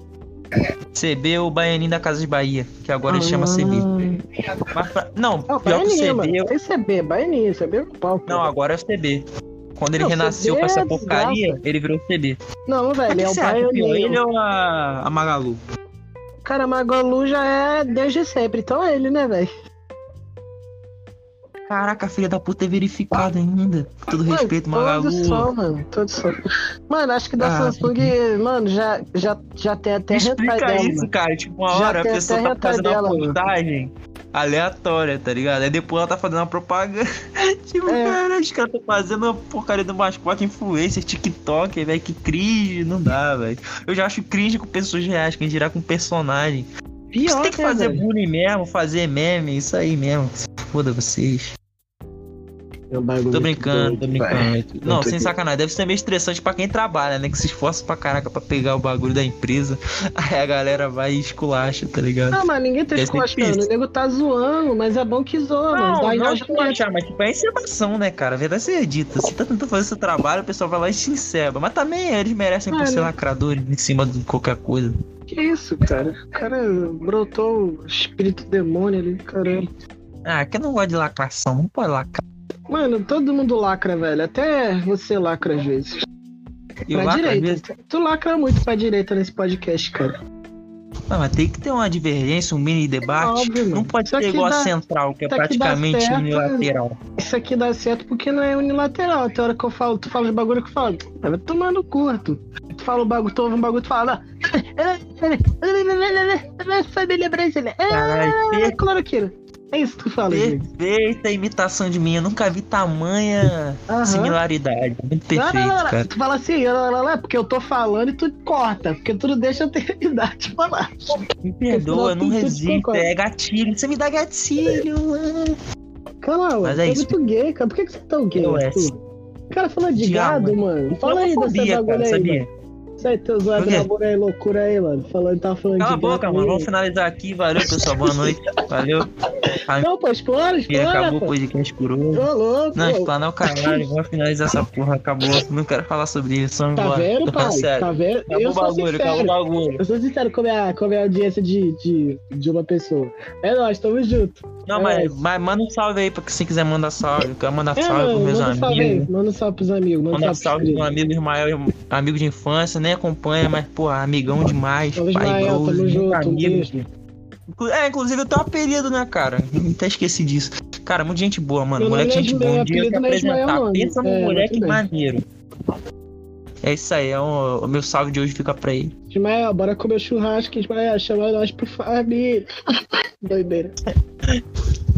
CB é o Baianinho da Casa de Bahia, que agora ele chama CB. Mas pra- Não, Ah, pior que o CB. mano. eu- CB, Baianinha, CB é pau. pô. Não, agora é o CB. Quando ele Não, renasceu com essa é porcaria, ele virou CB. Não, velho, é o pior, ele Baianinho. ou a, a Magalu? Cara, Magalu já é desde sempre, então é ele, né, velho? Caraca, filha da puta é verificada ainda. Com todo Mano, respeito, Magalu. Todos são, mano. Todos são. Mano, acho que da Ah, Samsung, mano, já, já, já tem até Explica dela, isso, mano. cara. Tipo, uma Já hora a pessoa até tá fazendo dela, uma mano. postagem aleatória, tá ligado? Aí depois ela tá fazendo uma propaganda. <laughs> tipo, É. cara, os caras estão fazendo uma porcaria do mascote influencer, TikTok, velho. Que cringe, não dá, velho. Eu já acho cringe com pessoas reais, quem dirá com personagem. Pior, Você tem que né, fazer velho? bullying mesmo, fazer meme, isso aí mesmo. Foda vocês. É um bagulho Tô brincando, tô brincando. velho. Não, Muito sem doido. sacanagem. Deve ser meio estressante pra quem trabalha, né? Que se esforça pra caraca pra pegar o bagulho da empresa. <laughs> Aí a galera vai e esculacha, tá ligado? Não, mas ninguém tá Deve esculachando. O nego tá zoando, mas é bom que zoa, mano. Não, Dá não engajamento. esculachar, mas tipo, é encebação, né, cara? A verdade seja dita. Você tá tentando fazer seu trabalho, o pessoal vai lá e se enceba. Mas também eles merecem por Mano. ser lacradores em cima de qualquer coisa. Que isso, cara? O cara brotou o espírito demônio ali, caramba. Ah, que eu não gosto de lacração, não pode lacrar. Mano, todo mundo lacra, velho. Até você lacra às vezes. Eu pra lacro às direita. vezes. Tu lacra muito pra direita nesse podcast, cara. Não, mas tem que ter uma divergência, um mini debate. Óbvio, mano. não pode ser igual a dá- central, que é praticamente certo. unilateral. Isso aqui dá certo porque não é unilateral. Tem hora que eu falo, tu fala os bagulho que eu falo. "Ah, Vai tomar no cu, Arthur. Tu fala o bagulho, tu ouve um bagulho, tu fala. "Ah, Família brasileira. Caralho, Ah, per- cloroquina. É isso que tu fala, gente. perfeita imitação de mim. Eu nunca vi tamanha Aham. similaridade. Muito perfeito, não, não, não. cara. Tu fala assim, não, é porque eu tô falando e tu corta, porque tu não deixa eu terminar <laughs> de falar. Me perdoa, não tu resisto. É gatilho. Você me dá gatilho, mano. Calma, Mas é É isso. muito gay, cara. Por que, que você é tão gay? O cara falando de Diabo, gado, mano. Fala aí dessa bagulho aí, sabia? mano. Aí, teu quê? namoro aí, loucura aí, mano. Falando, tava falando Cala a de boca, gado mano. aí. Vamos finalizar aqui. Valeu, pessoal. Boa noite. Valeu. <laughs> Não, pô, explora, E explora, acabou o pô. podcast por hoje. Ô, louco. Não, explanar o caralho. Vamos finalizar essa porra. Acabou. Não quero falar sobre isso. Vamos Tá embora. vendo, Tô pai? sério. Tá vendo? Acabou eu o bagulho, acabou o bagulho. Eu sou sincero com a minha, com a minha audiência de, de, de uma pessoa. É nóis, tamo junto. Não, É. mas, mas manda um salve aí pra quem quiser mandar salve. Eu quero mandar É, salve mano, pros meus manda um salve aí. amigos. Manda um salve pros amigos. Manda um Manda salve pros pro amigo Ismael, amigo de infância, nem acompanha, mas, pô, amigão demais. Pai Ismael, muito um amigo. É, inclusive eu tenho um apelido, né, cara? Até esqueci disso. Cara, muita gente boa, mano. Meu moleque gente Ismael, boa. Um dia eu te Ismael, apresentar. não. Pensa num É, moleque muito maneiro. É isso aí, é o, o meu salve de hoje fica pra ele. Ismael, bora comer churrasco, Ismael. Chama nós pro família. <laughs> Doideira. <laughs>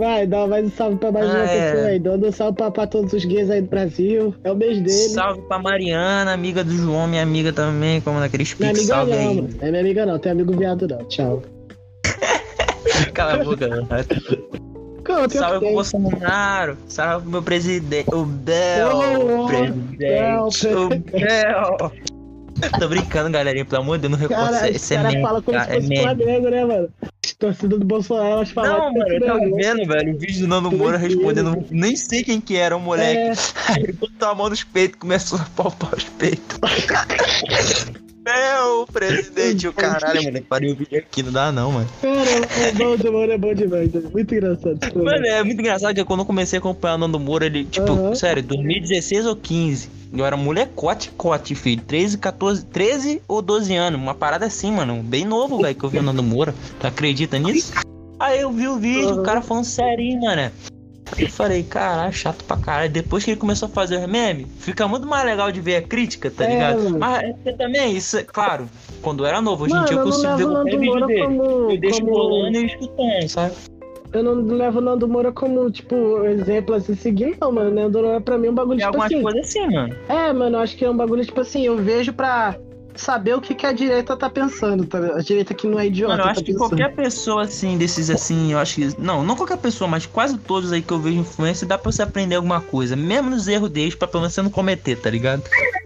Vai, dá mais um salve pra mais Ah, uma é. pessoa aí. Dando um salve pra, pra todos os gays aí do Brasil. É o mês dele. Salve pra Mariana, amiga do João, minha amiga também, como naquele Não é speak, amiga salve não, aí. Não é minha amiga não, tem amigo viado não. Tchau. <laughs> Cala a boca, que Salve pro. Bolsonaro, salve pro meu presidente, o Bel, Ô, presidente, o Bel. Tô brincando, galerinha, pelo amor de Deus, não recorte Cara, isso, os isso é falam como tá? se É fosse. Flamengo, né, mano? Torcida do Bolsonaro, elas falam Não, mano, eu é tava Flamengo. vendo, velho, o vídeo do Nando Moura respondendo, nem sei quem que era o moleque. É. <laughs> Aí ele botou a mão nos peitos e começou a palpar os peitos. <laughs> Meu presidente, o caralho, mano, parei o vídeo aqui, não dá não, mano. Cara, é bom demais, é bom demais. é Muito engraçado. Mano, é muito engraçado que quando eu comecei a acompanhar o Nando Moura, ele, tipo, Aham. sério, 2016 ou 15, eu era molecote, cote, filho, 13, 14, 13 ou 12 anos, uma parada assim, mano, bem novo, velho, que eu vi o Nando Moura, tu acredita nisso? Aí eu vi o vídeo, Aham. o cara falando sério, mano. Eu falei, caralho, chato pra caralho. Depois que ele começou a fazer os memes, fica muito mais legal de ver a crítica, tá É, ligado? mano. Mas é também, isso é claro, quando eu era novo, hoje em dia eu consigo ver o qualquer vídeo dele. como. Eu deixo como... rolando e escutando, sabe? Eu não levo o Nando Moura como, tipo, exemplo a se seguir, não, mano. Nando Moura pra mim é um bagulho, Tem tipo assim. coisas assim, mano. É, mano, eu acho que é um bagulho, tipo assim, eu vejo pra saber o que, que a direita tá pensando, tá? ligado? A direita que não é idiota. Mano, eu tá acho que pensando. qualquer pessoa assim, desses assim, eu acho que. Não, não qualquer pessoa, mas quase todos aí que eu vejo influência, dá pra você aprender alguma coisa. Mesmo nos erros deles, pra pelo menos você não cometer, tá ligado?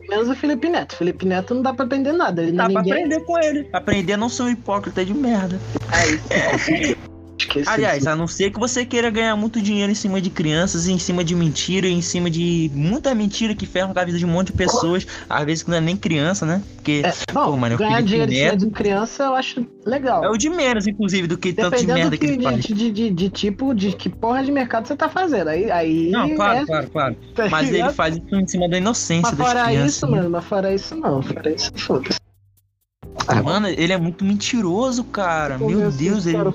Menos o Felipe Neto. Felipe Neto não dá pra aprender nada. Ele Dá não é pra ninguém. aprender com ele. Aprender a não ser um hipócrita de merda. <laughs> Esqueci. Aliás, a não ser que você queira ganhar muito dinheiro em cima de crianças, em cima de mentira, em cima de muita mentira que ferra com a vida de um monte de pessoas. Às vezes que não é nem criança, né? Porque É, bom, Pô, mano, ganhar dinheiro em cima de criança eu acho legal. é o de menos, inclusive, do que tanto de Dependendo merda que que, ele faz. de, de, de, tipo, de que porra de mercado você tá fazendo. Aí, aí Não, claro, é, claro, claro. tá Mas ele faz isso em cima da inocência Mas das fora crianças. isso, né? mano, mas fora isso não. Fora isso, foda-se. Ah, Mano, ele é muito mentiroso, cara. Meu Conversa Deus, ele cara.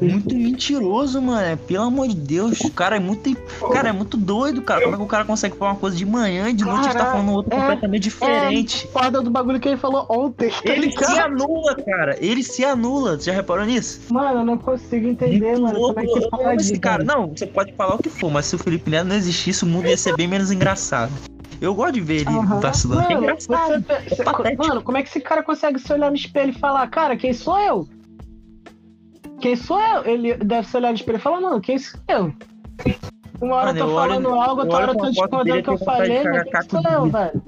Muito mentiroso, mano. Pelo amor de Deus. O cara é muito. Cara, é muito doido, cara. Como é que o cara consegue falar uma coisa de manhã e de noite ele tá falando outra é, completamente diferente? Foda do bagulho que ele falou ontem. tá Ele ligado? se anula, cara. Ele se anula. Você já reparou nisso? Mano, eu não consigo entender, Muito mano. louco. Como é que pode, esse cara. Não, você pode falar o que for, mas se o Felipe Neto não existisse, o mundo ia ser bem menos engraçado. Eu gosto de ver ele Aham. vacilando. É Mano, engraçado. você- você- patético. mano, como é que esse cara consegue se olhar no espelho e falar, cara, quem sou eu? Quem sou eu? Ele deve se olhar no espelho e falar, mano, quem sou eu? Uma hora Mano, eu tô eu olho- falando algo, outra olho hora eu tô discordando do que eu falei, mas quem sou eu, velho?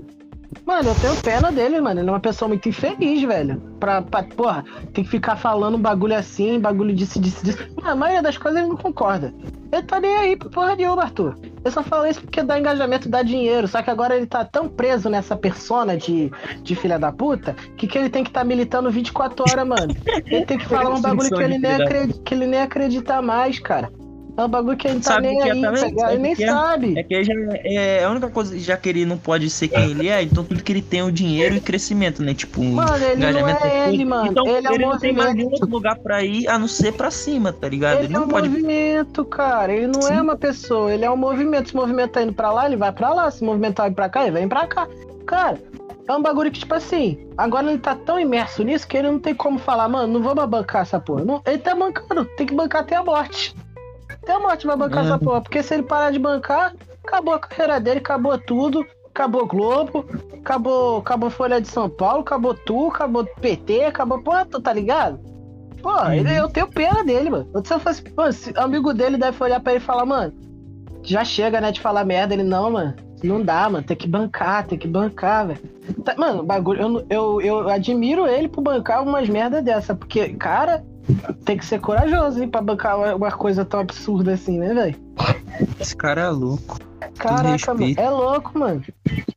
Mano, eu tenho pena dele, mano. Ele é uma pessoa muito infeliz, velho. Pra, pra porra, tem que ficar falando bagulho assim, bagulho disso, disso, disso. Mano, a maioria das coisas ele não concorda. Ele tá nem aí pra porra nenhuma, Arthur. Eu só falo isso porque dá engajamento, dá dinheiro. Só que agora ele tá tão preso nessa persona de, de filha da puta que, que ele tem que estar tá militando 24 horas, mano. Ele tem que <laughs> falar um bagulho que ele, nem acredita, que ele nem acredita mais, cara. É um bagulho que ele não tá Sabe nem que é aí, tá ligado? Ele nem é? sabe. É que ele já é a única coisa, já que ele não pode ser quem ele é, então tudo que ele tem é o dinheiro e crescimento, né? Tipo, Mano, ele não é ele, mano. Então ele é um não tem mais nenhum outro lugar pra ir a não ser pra cima, tá ligado? Ele, Ele é não um pode. movimento, cara. Ele não Sim. é uma pessoa, ele é um movimento. Se o movimento tá indo pra lá, ele vai pra lá. Se o movimento tá indo pra cá, ele vem pra cá. Cara, é um bagulho que, tipo assim, agora ele tá tão imerso nisso que ele não tem como falar, mano, não vou bancar essa porra. Não, ele tá bancando, tem que bancar até a morte. Morte vai bancar É. essa porra. Porque se ele parar de bancar, acabou a carreira dele, acabou tudo. Acabou Globo, acabou, acabou Folha de São Paulo, acabou tu, acabou PT, acabou porra, tá ligado? Pô, Uhum. ele, eu tenho pena dele, mano. Se eu fosse, se amigo dele deve olhar pra ele e falar, mano, já chega, né, de falar merda. Ele, não, mano, não dá, mano, tem que bancar, tem que bancar, velho. Tá- mano, bagulho, eu, eu, eu admiro ele por bancar umas merda dessa, porque, cara, tem que ser corajoso, hein, pra bancar uma, coisa tão absurda assim, né, velho? Esse cara é louco. Caraca, mano, é louco, mano.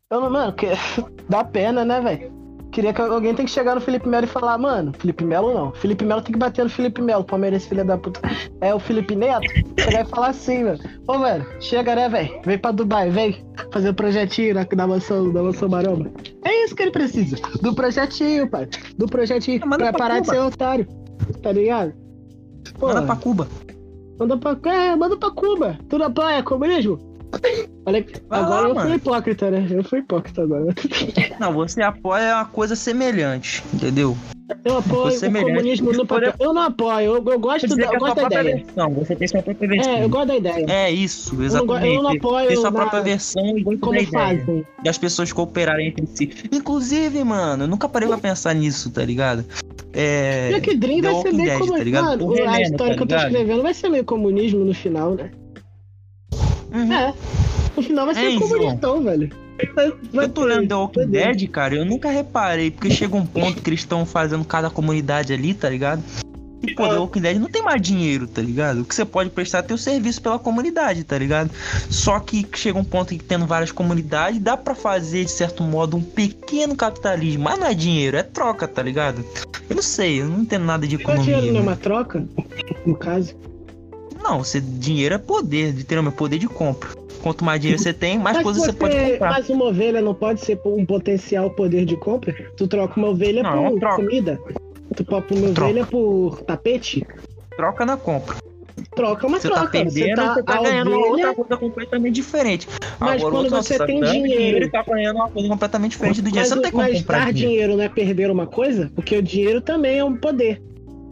Eu não, mano, que, <laughs> dá pena, né, velho? Queria que alguém tem que chegar no Felipe Melo e falar, mano, Felipe Melo não. Felipe Melo tem que bater no Felipe Melo, Palmeiras, filha da puta. É o Felipe Neto. Chegar e falar assim, velho. Ô, velho, chega, né, velho? Vem pra Dubai, vem fazer um projetinho na, na mansão, na mansão maromba. É isso que ele precisa. Do projetinho, pai. Do projetinho. Manda pra parar de ser otário. Tá ligado? Pô, Manda pra Cuba. Manda pra, é, manda pra Cuba. Tu na praia, comunismo. Olha, Vai agora lá, eu mano. fui hipócrita, né? Eu fui hipócrita agora. <laughs> Não, você apoia uma coisa semelhante, entendeu? Eu apoio Você o merece. comunismo no papel. Eu não apoio, eu, eu gosto, da, eu gosto da ideia. versão. Você tem sua própria versão. É, eu gosto da ideia. É isso, não go- exatamente. eu não apoio Tem sua própria versão e Como da ideia. fazem? das pessoas cooperarem entre si. Inclusive, mano, eu nunca parei pra pensar nisso, tá ligado? É. Black Dream vai ser bem Dead, como. tá ligado? Mano, O a história tá que eu tô escrevendo vai ser meio comunismo no final, né? Uhum. É. No final vai ser É, comunistão, velho. Vai- Eu tô lendo The Walking. Dead, cara, eu nunca reparei, porque chega um ponto que eles estão fazendo cada comunidade ali, tá ligado? E, pô, The Walking Dead não tem mais dinheiro, tá ligado? O que você pode prestar é teu serviço pela comunidade, tá ligado? Só que chega um ponto que tendo várias comunidades, dá pra fazer, de certo modo, um pequeno capitalismo. Mas não é dinheiro, é troca, tá ligado? Eu não sei, eu não entendo nada de economia. dinheiro não é né? uma troca? No caso. Não, você, dinheiro é poder, literalmente, poder de compra. Quanto mais dinheiro você tem, mais Mas coisas você pode comprar. Mas uma ovelha não pode ser um potencial poder de compra? Tu troca uma ovelha Não, é uma por comida? Tu troca uma Troca. ovelha por tapete? Troca na compra. Troca uma Você troca. tá perdendo, você tá, a ganhando uma outra coisa completamente diferente. Mas Agora, quando você tá tem dinheiro- e tá ganhando uma coisa completamente diferente do dinheiro. Mas, Você não tem como mas comprar dar dinheiro. dinheiro não é perder uma coisa? Porque o dinheiro também é um poder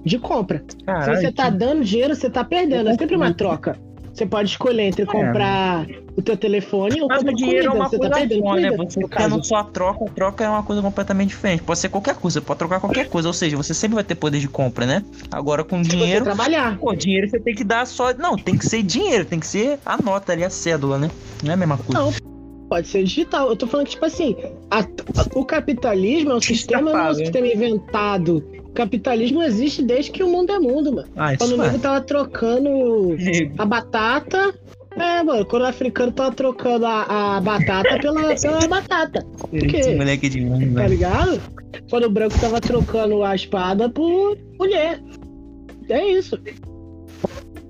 de compra. Se você tá dando dinheiro, você tá perdendo. É sempre uma troca. Você pode escolher entre comprar o teu telefone ou Mas comprar o dinheiro comida. é uma você coisa tá perdendo só, né? comida, Você no caso. tendo só a troca, a troca é uma coisa completamente diferente. Pode ser qualquer coisa, pode trocar qualquer coisa. Ou seja, você sempre vai ter poder de compra, né? Agora com Se você dinheiro, trabalhar. pô, dinheiro você tem que dar só. Não, tem que ser dinheiro, tem que ser a nota ali, a cédula, né? Não é a mesma coisa. Não, pode ser digital. Eu tô falando que, tipo assim, a- a- o capitalismo é um sistema, não é um hein? sistema inventado. Capitalismo existe desde que o mundo é mundo, mano. Ah, Quando o nego tava trocando <laughs> a batata. É, mano, quando o africano tava trocando a, a batata pela, <laughs> pela batata, quê? Esse moleque é de mundo, tá ligado? Quando o branco tava trocando a espada por mulher. É isso.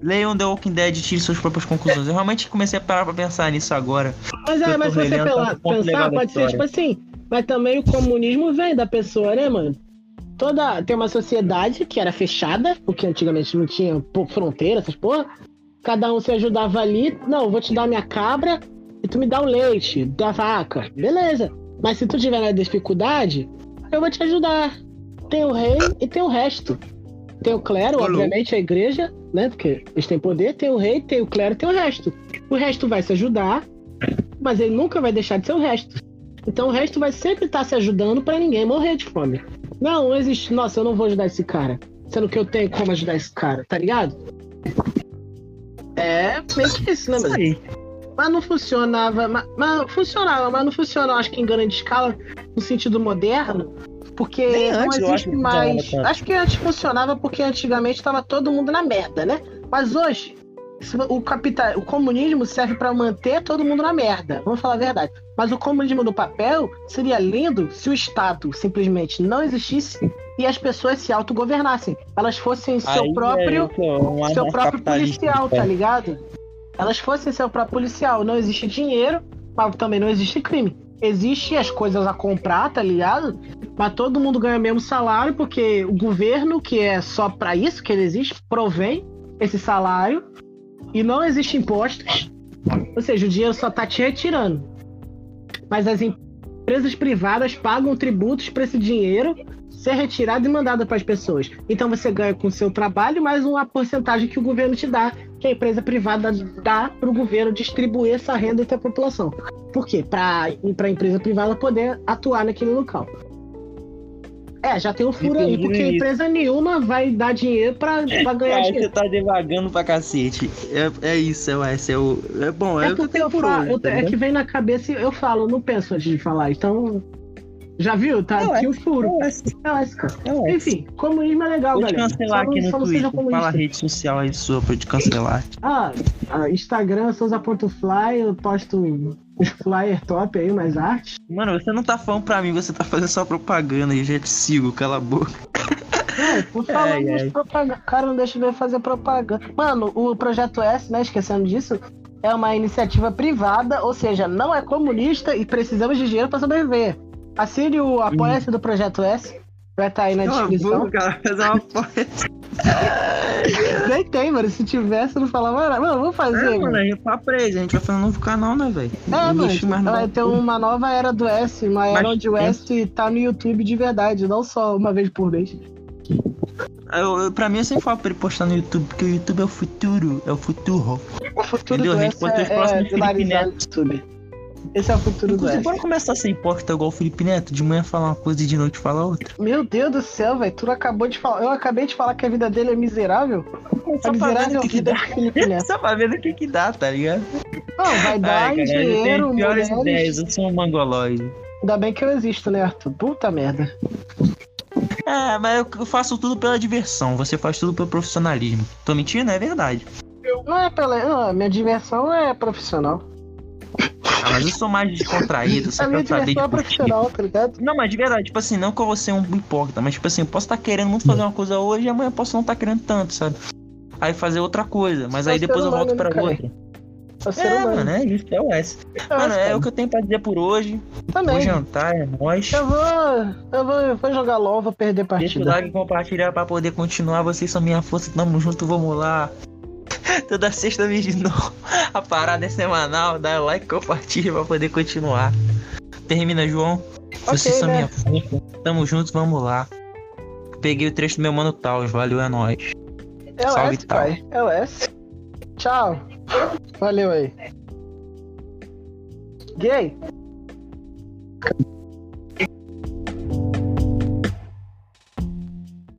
Leiam The Walking Dead e tire suas próprias conclusões. Eu realmente comecei a parar pra pensar nisso agora. Mas é, mas se você tá pensar, pode ser tipo assim. Mas também o comunismo vem da pessoa, né, mano? Toda. Tem uma sociedade que era fechada, porque antigamente não tinha fronteira, essas porra. Cada um se ajudava ali. Não, vou te dar minha cabra e tu me dá o leite da vaca. Beleza. Mas se tu tiver na dificuldade, eu vou te ajudar. Tem o rei e tem o resto. Tem o clero, Alô? obviamente, a igreja, né? Porque eles têm poder. Tem o rei, tem o clero, tem o resto. O resto vai se ajudar, mas ele nunca vai deixar de ser o resto. Então o resto vai sempre estar se ajudando pra ninguém morrer de fome. Não, não existe. Nossa, eu não vou ajudar esse cara. Sendo que eu tenho como ajudar esse cara, tá ligado? É meio que isso, né, mano? aí. Mas não funcionava. Mas, mas funcionava, mas não funciona, acho que em grande escala, no sentido moderno. Porque Nem não antes eu acho existe que mais. Acho que antes funcionava porque antigamente estava todo mundo na merda, né? Mas hoje, o, capital, o comunismo serve para manter todo mundo na merda. Vamos falar a verdade. Mas o comunismo do papel seria lindo se o Estado simplesmente não existisse e as pessoas se autogovernassem. Elas fossem seu Aí próprio é isso, é seu próprio anarcocapitalista, policial, tá ligado? Elas fossem seu próprio policial. Não existe dinheiro, mas também não existe crime. Existe as coisas a comprar, tá ligado? Mas todo mundo ganha o mesmo salário, porque o governo, que é só pra isso que ele existe, provém esse salário e não existe impostos. Ou seja, o dinheiro só tá te retirando. Mas as empresas privadas pagam tributos para esse dinheiro ser retirado e mandado para as pessoas. Então você ganha com o seu trabalho mais uma porcentagem que o governo te dá, que a empresa privada dá para o governo distribuir essa renda entre a população. Por quê? Para a empresa privada poder atuar naquele local. É, já tem um furo aí, porque isso. empresa nenhuma vai dar dinheiro para ganhar Cara, dinheiro. você tá devagando pra cacete. É, é isso, é, esse é o. É bom, é, É o que eu tenho por falo, eu- tá é que vem na cabeça e eu falo, não penso antes de falar. Então, já viu? Tá Não, aqui o furo. É É essa, cara. é. Enfim, comunismo é legal, Vou te galera. cancelar Só aqui no seja Twitter. Fala a rede social aí sua pra eu te cancelar. Ah, ah, Instagram, souza.fly, eu posto os flyer top aí, mais arte. Mano, você não tá falando pra mim, você tá fazendo só propaganda e já te sigo, cala a boca. É, por <laughs> falar Ai, nisso, ai. propaganda. Cara, não deixa eu ver fazer propaganda. Mano, o Projeto S, né, esquecendo disso, é uma iniciativa privada, ou seja, não é comunista e precisamos de dinheiro pra sobreviver. Assine o Apoia-se do Projeto S, vai estar aí na Cala descrição. boca, cara, fazer uma. <laughs> Nem tem, mano. Se tivesse, eu não falava nada. Mano, vamos fazer, É, mano. a gente tá preso, a gente vai fazer um novo canal, né, velho? É, mano, Ixi, não vai ter uma nova era do S, uma era Mas onde o tem- S tá no YouTube de verdade, não só uma vez por mês. Eu, eu, pra mim, eu sempre falo pra ele postar no YouTube, porque o YouTube é o futuro, é o futuro. O futuro Entendeu? do A gente S pode ter os é, é Felipe Neto. YouTube. Esse é o futuro do Inclusive, S. bora começar a ser hipócrita igual o Felipe Neto, de manhã falar uma coisa e de noite falar outra. Meu Deus do céu, velho. Tu acabou de falar. Eu acabei de falar que a vida dele é miserável. A Só ver miserável que que vida dá. de Felipe Neto. <laughs> Só pra ver no que que dá, tá ligado? Não, vai dar Ai, cara, eu dinheiro, mulheres. ideias, eu sou um mangolóide. Ainda bem que eu existo, né, Arthur? Puta merda. É, mas eu- eu faço tudo pela diversão, você faz tudo pelo profissionalismo. Tô mentindo? É verdade. Não é pela. Não, minha diversão é profissional. Ah, mas eu sou mais descontraído, você A minha quer saber de diversão é profissional, tá ligado? Não, mas de verdade, tipo assim, não que eu vou ser um hipócrita, mas tipo assim, eu posso estar querendo muito fazer uma coisa hoje e amanhã eu posso não estar querendo tanto, sabe? Aí fazer outra coisa, mas Só aí ser depois eu volto pra outra. É ser É, humano. mano, é isso, é o S. Eu Mano, acho, é cara. o que eu tenho pra dizer por hoje. Vou Também. jantar, é nóis. Eu vou. Eu vou, eu vou jogar LOL, vou perder Deixa o partida. like e compartilhar pra poder continuar. Vocês são minha força, tamo junto, vamos lá. <laughs> Toda sexta vez de novo. A parada é semanal, dá like compartilha pra poder continuar. Termina, João. Vocês Ok, são né? minha força. Tamo juntos, vamos lá. Peguei o trecho do meu mano Taos, valeu, é nóis. É o Salve, S, tal. pai. É o S. Tchau. Valeu aí. Gay.